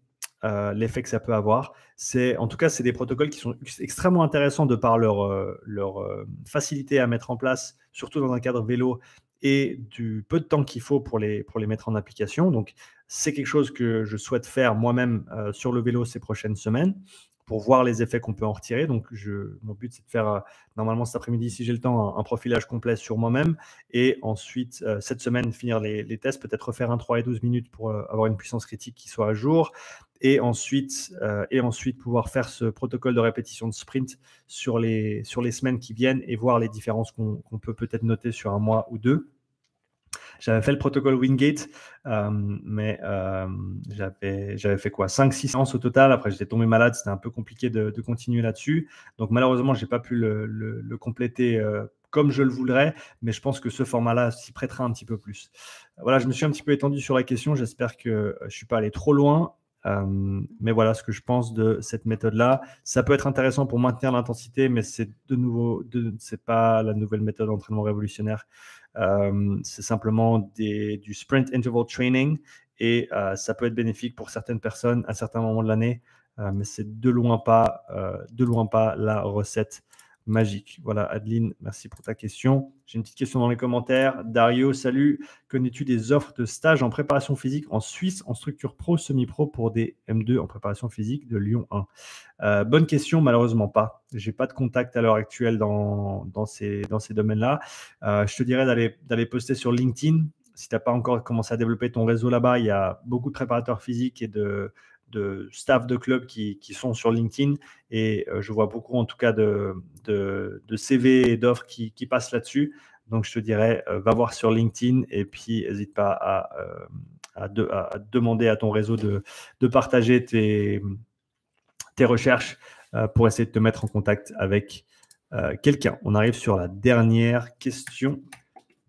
l'effet que ça peut avoir. C'est, en tout cas, c'est des protocoles qui sont extrêmement intéressants de par leur facilité à mettre en place, surtout dans un cadre vélo et du peu de temps qu'il faut pour les, pour les mettre en application. Donc, c'est quelque chose que je souhaite faire moi-même euh, sur le vélo ces prochaines semaines pour voir les effets qu'on peut en retirer. Donc, je, mon but, c'est de faire, euh, normalement cet après-midi, si j'ai le temps, un, profilage complet sur moi-même. Et ensuite, euh, cette semaine, finir les, tests, peut-être refaire un 3 et 12 minutes pour avoir une puissance critique qui soit à jour. Et ensuite, et ensuite pouvoir faire ce protocole de répétition de sprint sur les, sur les semaines qui viennent et voir les différences qu'on peut peut-être noter sur un mois ou deux. J'avais fait le protocole Wingate, euh, mais euh, j'avais fait quoi 5-6 séances au total. Après, j'étais tombé malade, c'était un peu compliqué de, continuer là-dessus. Donc, malheureusement, je n'ai pas pu le, compléter euh, comme je le voudrais, mais je pense que ce format-là s'y prêtera un petit peu plus. Voilà, je me suis un petit peu étendu sur la question. J'espère que je ne suis pas allé trop loin. Mais voilà ce que je pense de cette méthode-là. Ça peut être intéressant pour maintenir l'intensité, mais c'est de nouveau, c'est pas la nouvelle méthode d'entraînement révolutionnaire. Euh, c'est simplement du sprint interval training et euh, ça peut être bénéfique pour certaines personnes à certains moments de l'année, euh, mais c'est de loin pas, de loin pas la recette magique. Voilà, Adeline, merci pour ta question. J'ai une petite question dans les commentaires. Dario, salut. Connais-tu des offres de stage en préparation physique en Suisse, en structure pro, semi-pro pour des M2 en préparation physique de Lyon 1 euh, Bonne question, malheureusement pas. Je n'ai pas de contact à l'heure actuelle dans, ces domaines-là. Euh, je te dirais d'aller poster sur LinkedIn. Si tu n'as pas encore commencé à développer ton réseau là-bas, il y a beaucoup de préparateurs physiques et de, de staff de club qui, sont sur LinkedIn et euh, je vois beaucoup en tout cas de, de, CV et d'offres qui, passent là-dessus. Donc je te dirais, euh, va voir sur LinkedIn et puis n'hésite pas à, euh, à, demander à ton réseau de, partager tes, tes recherches pour essayer de te mettre en contact avec quelqu'un. On arrive sur la dernière question.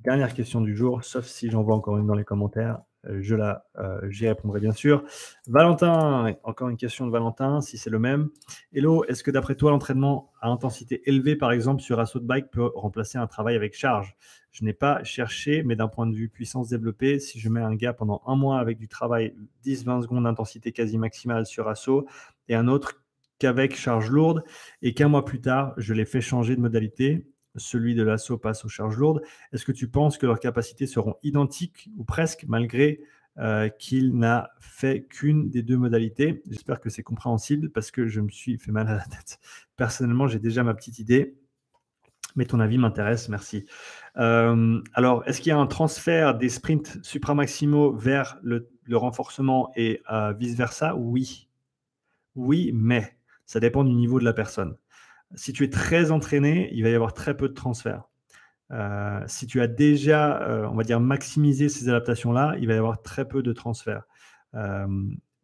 Dernière question du jour, sauf si j'en vois encore une dans les commentaires. Euh, je la, euh, j'y répondrai bien sûr. Valentin, encore une question de Valentin, si c'est le même. Hello, est-ce que d'après toi, l'entraînement à intensité élevée, par exemple, sur assaut de bike peut remplacer un travail avec charge? Je n'ai pas cherché, mais d'un point de vue puissance développée, si je mets un gars pendant un mois avec du travail 10-20 secondes d'intensité quasi maximale sur assaut et un autre qu'avec charge lourde, et qu'un mois plus tard, je l'ai fait changer de modalité, celui de l'assaut passe aux charges lourdes. Est-ce que tu penses que leurs capacités seront identiques ou presque malgré euh, qu'il n'a fait qu'une des deux modalités? J'espère que c'est compréhensible parce que je me suis fait mal à la tête. Personnellement, j'ai déjà ma petite idée. Mais ton avis m'intéresse, merci. Euh, alors, est-ce qu'il y a un transfert des sprints supramaximaux vers le, renforcement et euh, vice-versa? Oui. Oui, mais ça dépend du niveau de la personne. Si tu es très entraîné, il va y avoir très peu de transferts. Euh, si tu as déjà, euh, on va dire, maximisé ces adaptations-là, il va y avoir très peu de transferts. Euh,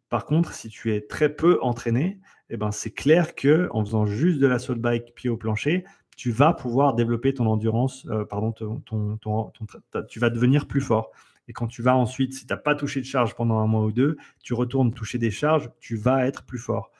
par contre, si tu es très peu entraîné, eh ben, c'est clair que en faisant juste de la saut bike pied au plancher, tu vas pouvoir développer ton endurance, pardon, tu vas devenir plus fort. Et quand tu vas ensuite, si tu n'as pas touché de charge pendant un mois ou deux, tu retournes toucher des charges, tu vas être plus fort.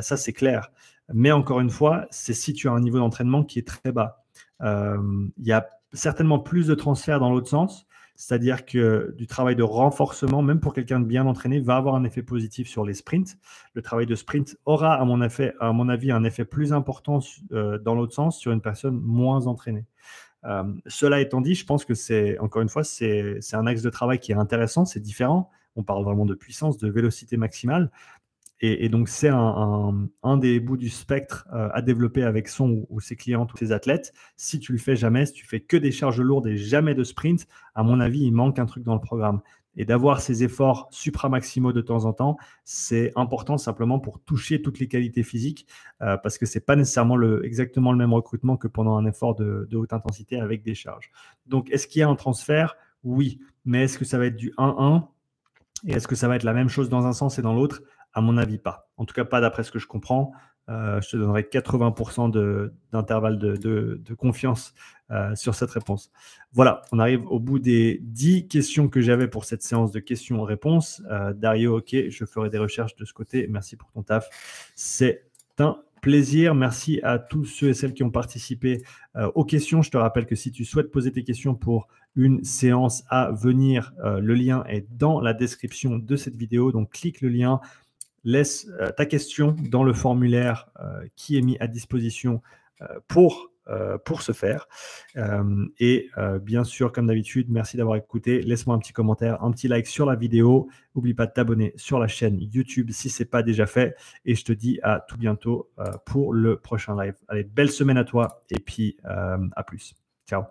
ça, c'est clair. Mais encore une fois, c'est si tu as un niveau d'entraînement qui est très bas. Euh, il y a certainement plus de transferts dans l'autre sens. C'est-à-dire que du travail de renforcement, même pour quelqu'un de bien entraîné, va avoir un effet positif sur les sprints. Le travail de sprint aura, à mon, avis, un effet plus important euh, dans l'autre sens sur une personne moins entraînée. Euh, cela étant dit, je pense que c'est, encore une fois, c'est un axe de travail qui est intéressant, c'est différent. On parle vraiment de puissance, de vélocité maximale. Et, donc, c'est un, des bouts du spectre euh, à développer avec son ou, ses clients ou ses athlètes. Si tu le fais jamais, si tu fais que des charges lourdes et jamais de sprint, à mon avis, il manque un truc dans le programme. Et d'avoir ces efforts supra-maximaux de temps en temps, c'est important simplement pour toucher toutes les qualités physiques, euh, parce que ce n'est pas nécessairement le, exactement le même recrutement que pendant un effort de, de haute intensité avec des charges. Donc, est-ce qu'il y a un transfert? Oui. Mais est-ce que ça va être du 1-1 et est-ce que ça va être la même chose dans un sens et dans l'autre? À mon avis, pas. En tout cas, pas d'après ce que je comprends. Euh, je te donnerai 80% d'intervalle de, confiance euh, sur cette réponse. Voilà, on arrive au bout des 10 questions que j'avais pour cette séance de questions-réponses. Euh, Dario, ok, je ferai des recherches de ce côté. Merci pour ton taf. C'est un plaisir. Merci à tous ceux et celles qui ont participé aux questions. Je te rappelle que si tu souhaites poser tes questions pour une séance à venir, le lien est dans la description de cette vidéo. Donc clique le lien, laisse euh, ta question dans le formulaire euh, qui est mis à disposition euh, pour, pour ce faire. et bien sûr, comme d'habitude, merci d'avoir écouté. Laisse-moi un petit commentaire, un petit like sur la vidéo. N'oublie pas de t'abonner sur la chaîne YouTube si ce n'est pas déjà fait. Et je te dis à tout bientôt pour le prochain live. Allez, belle semaine à toi et puis à plus. Ciao.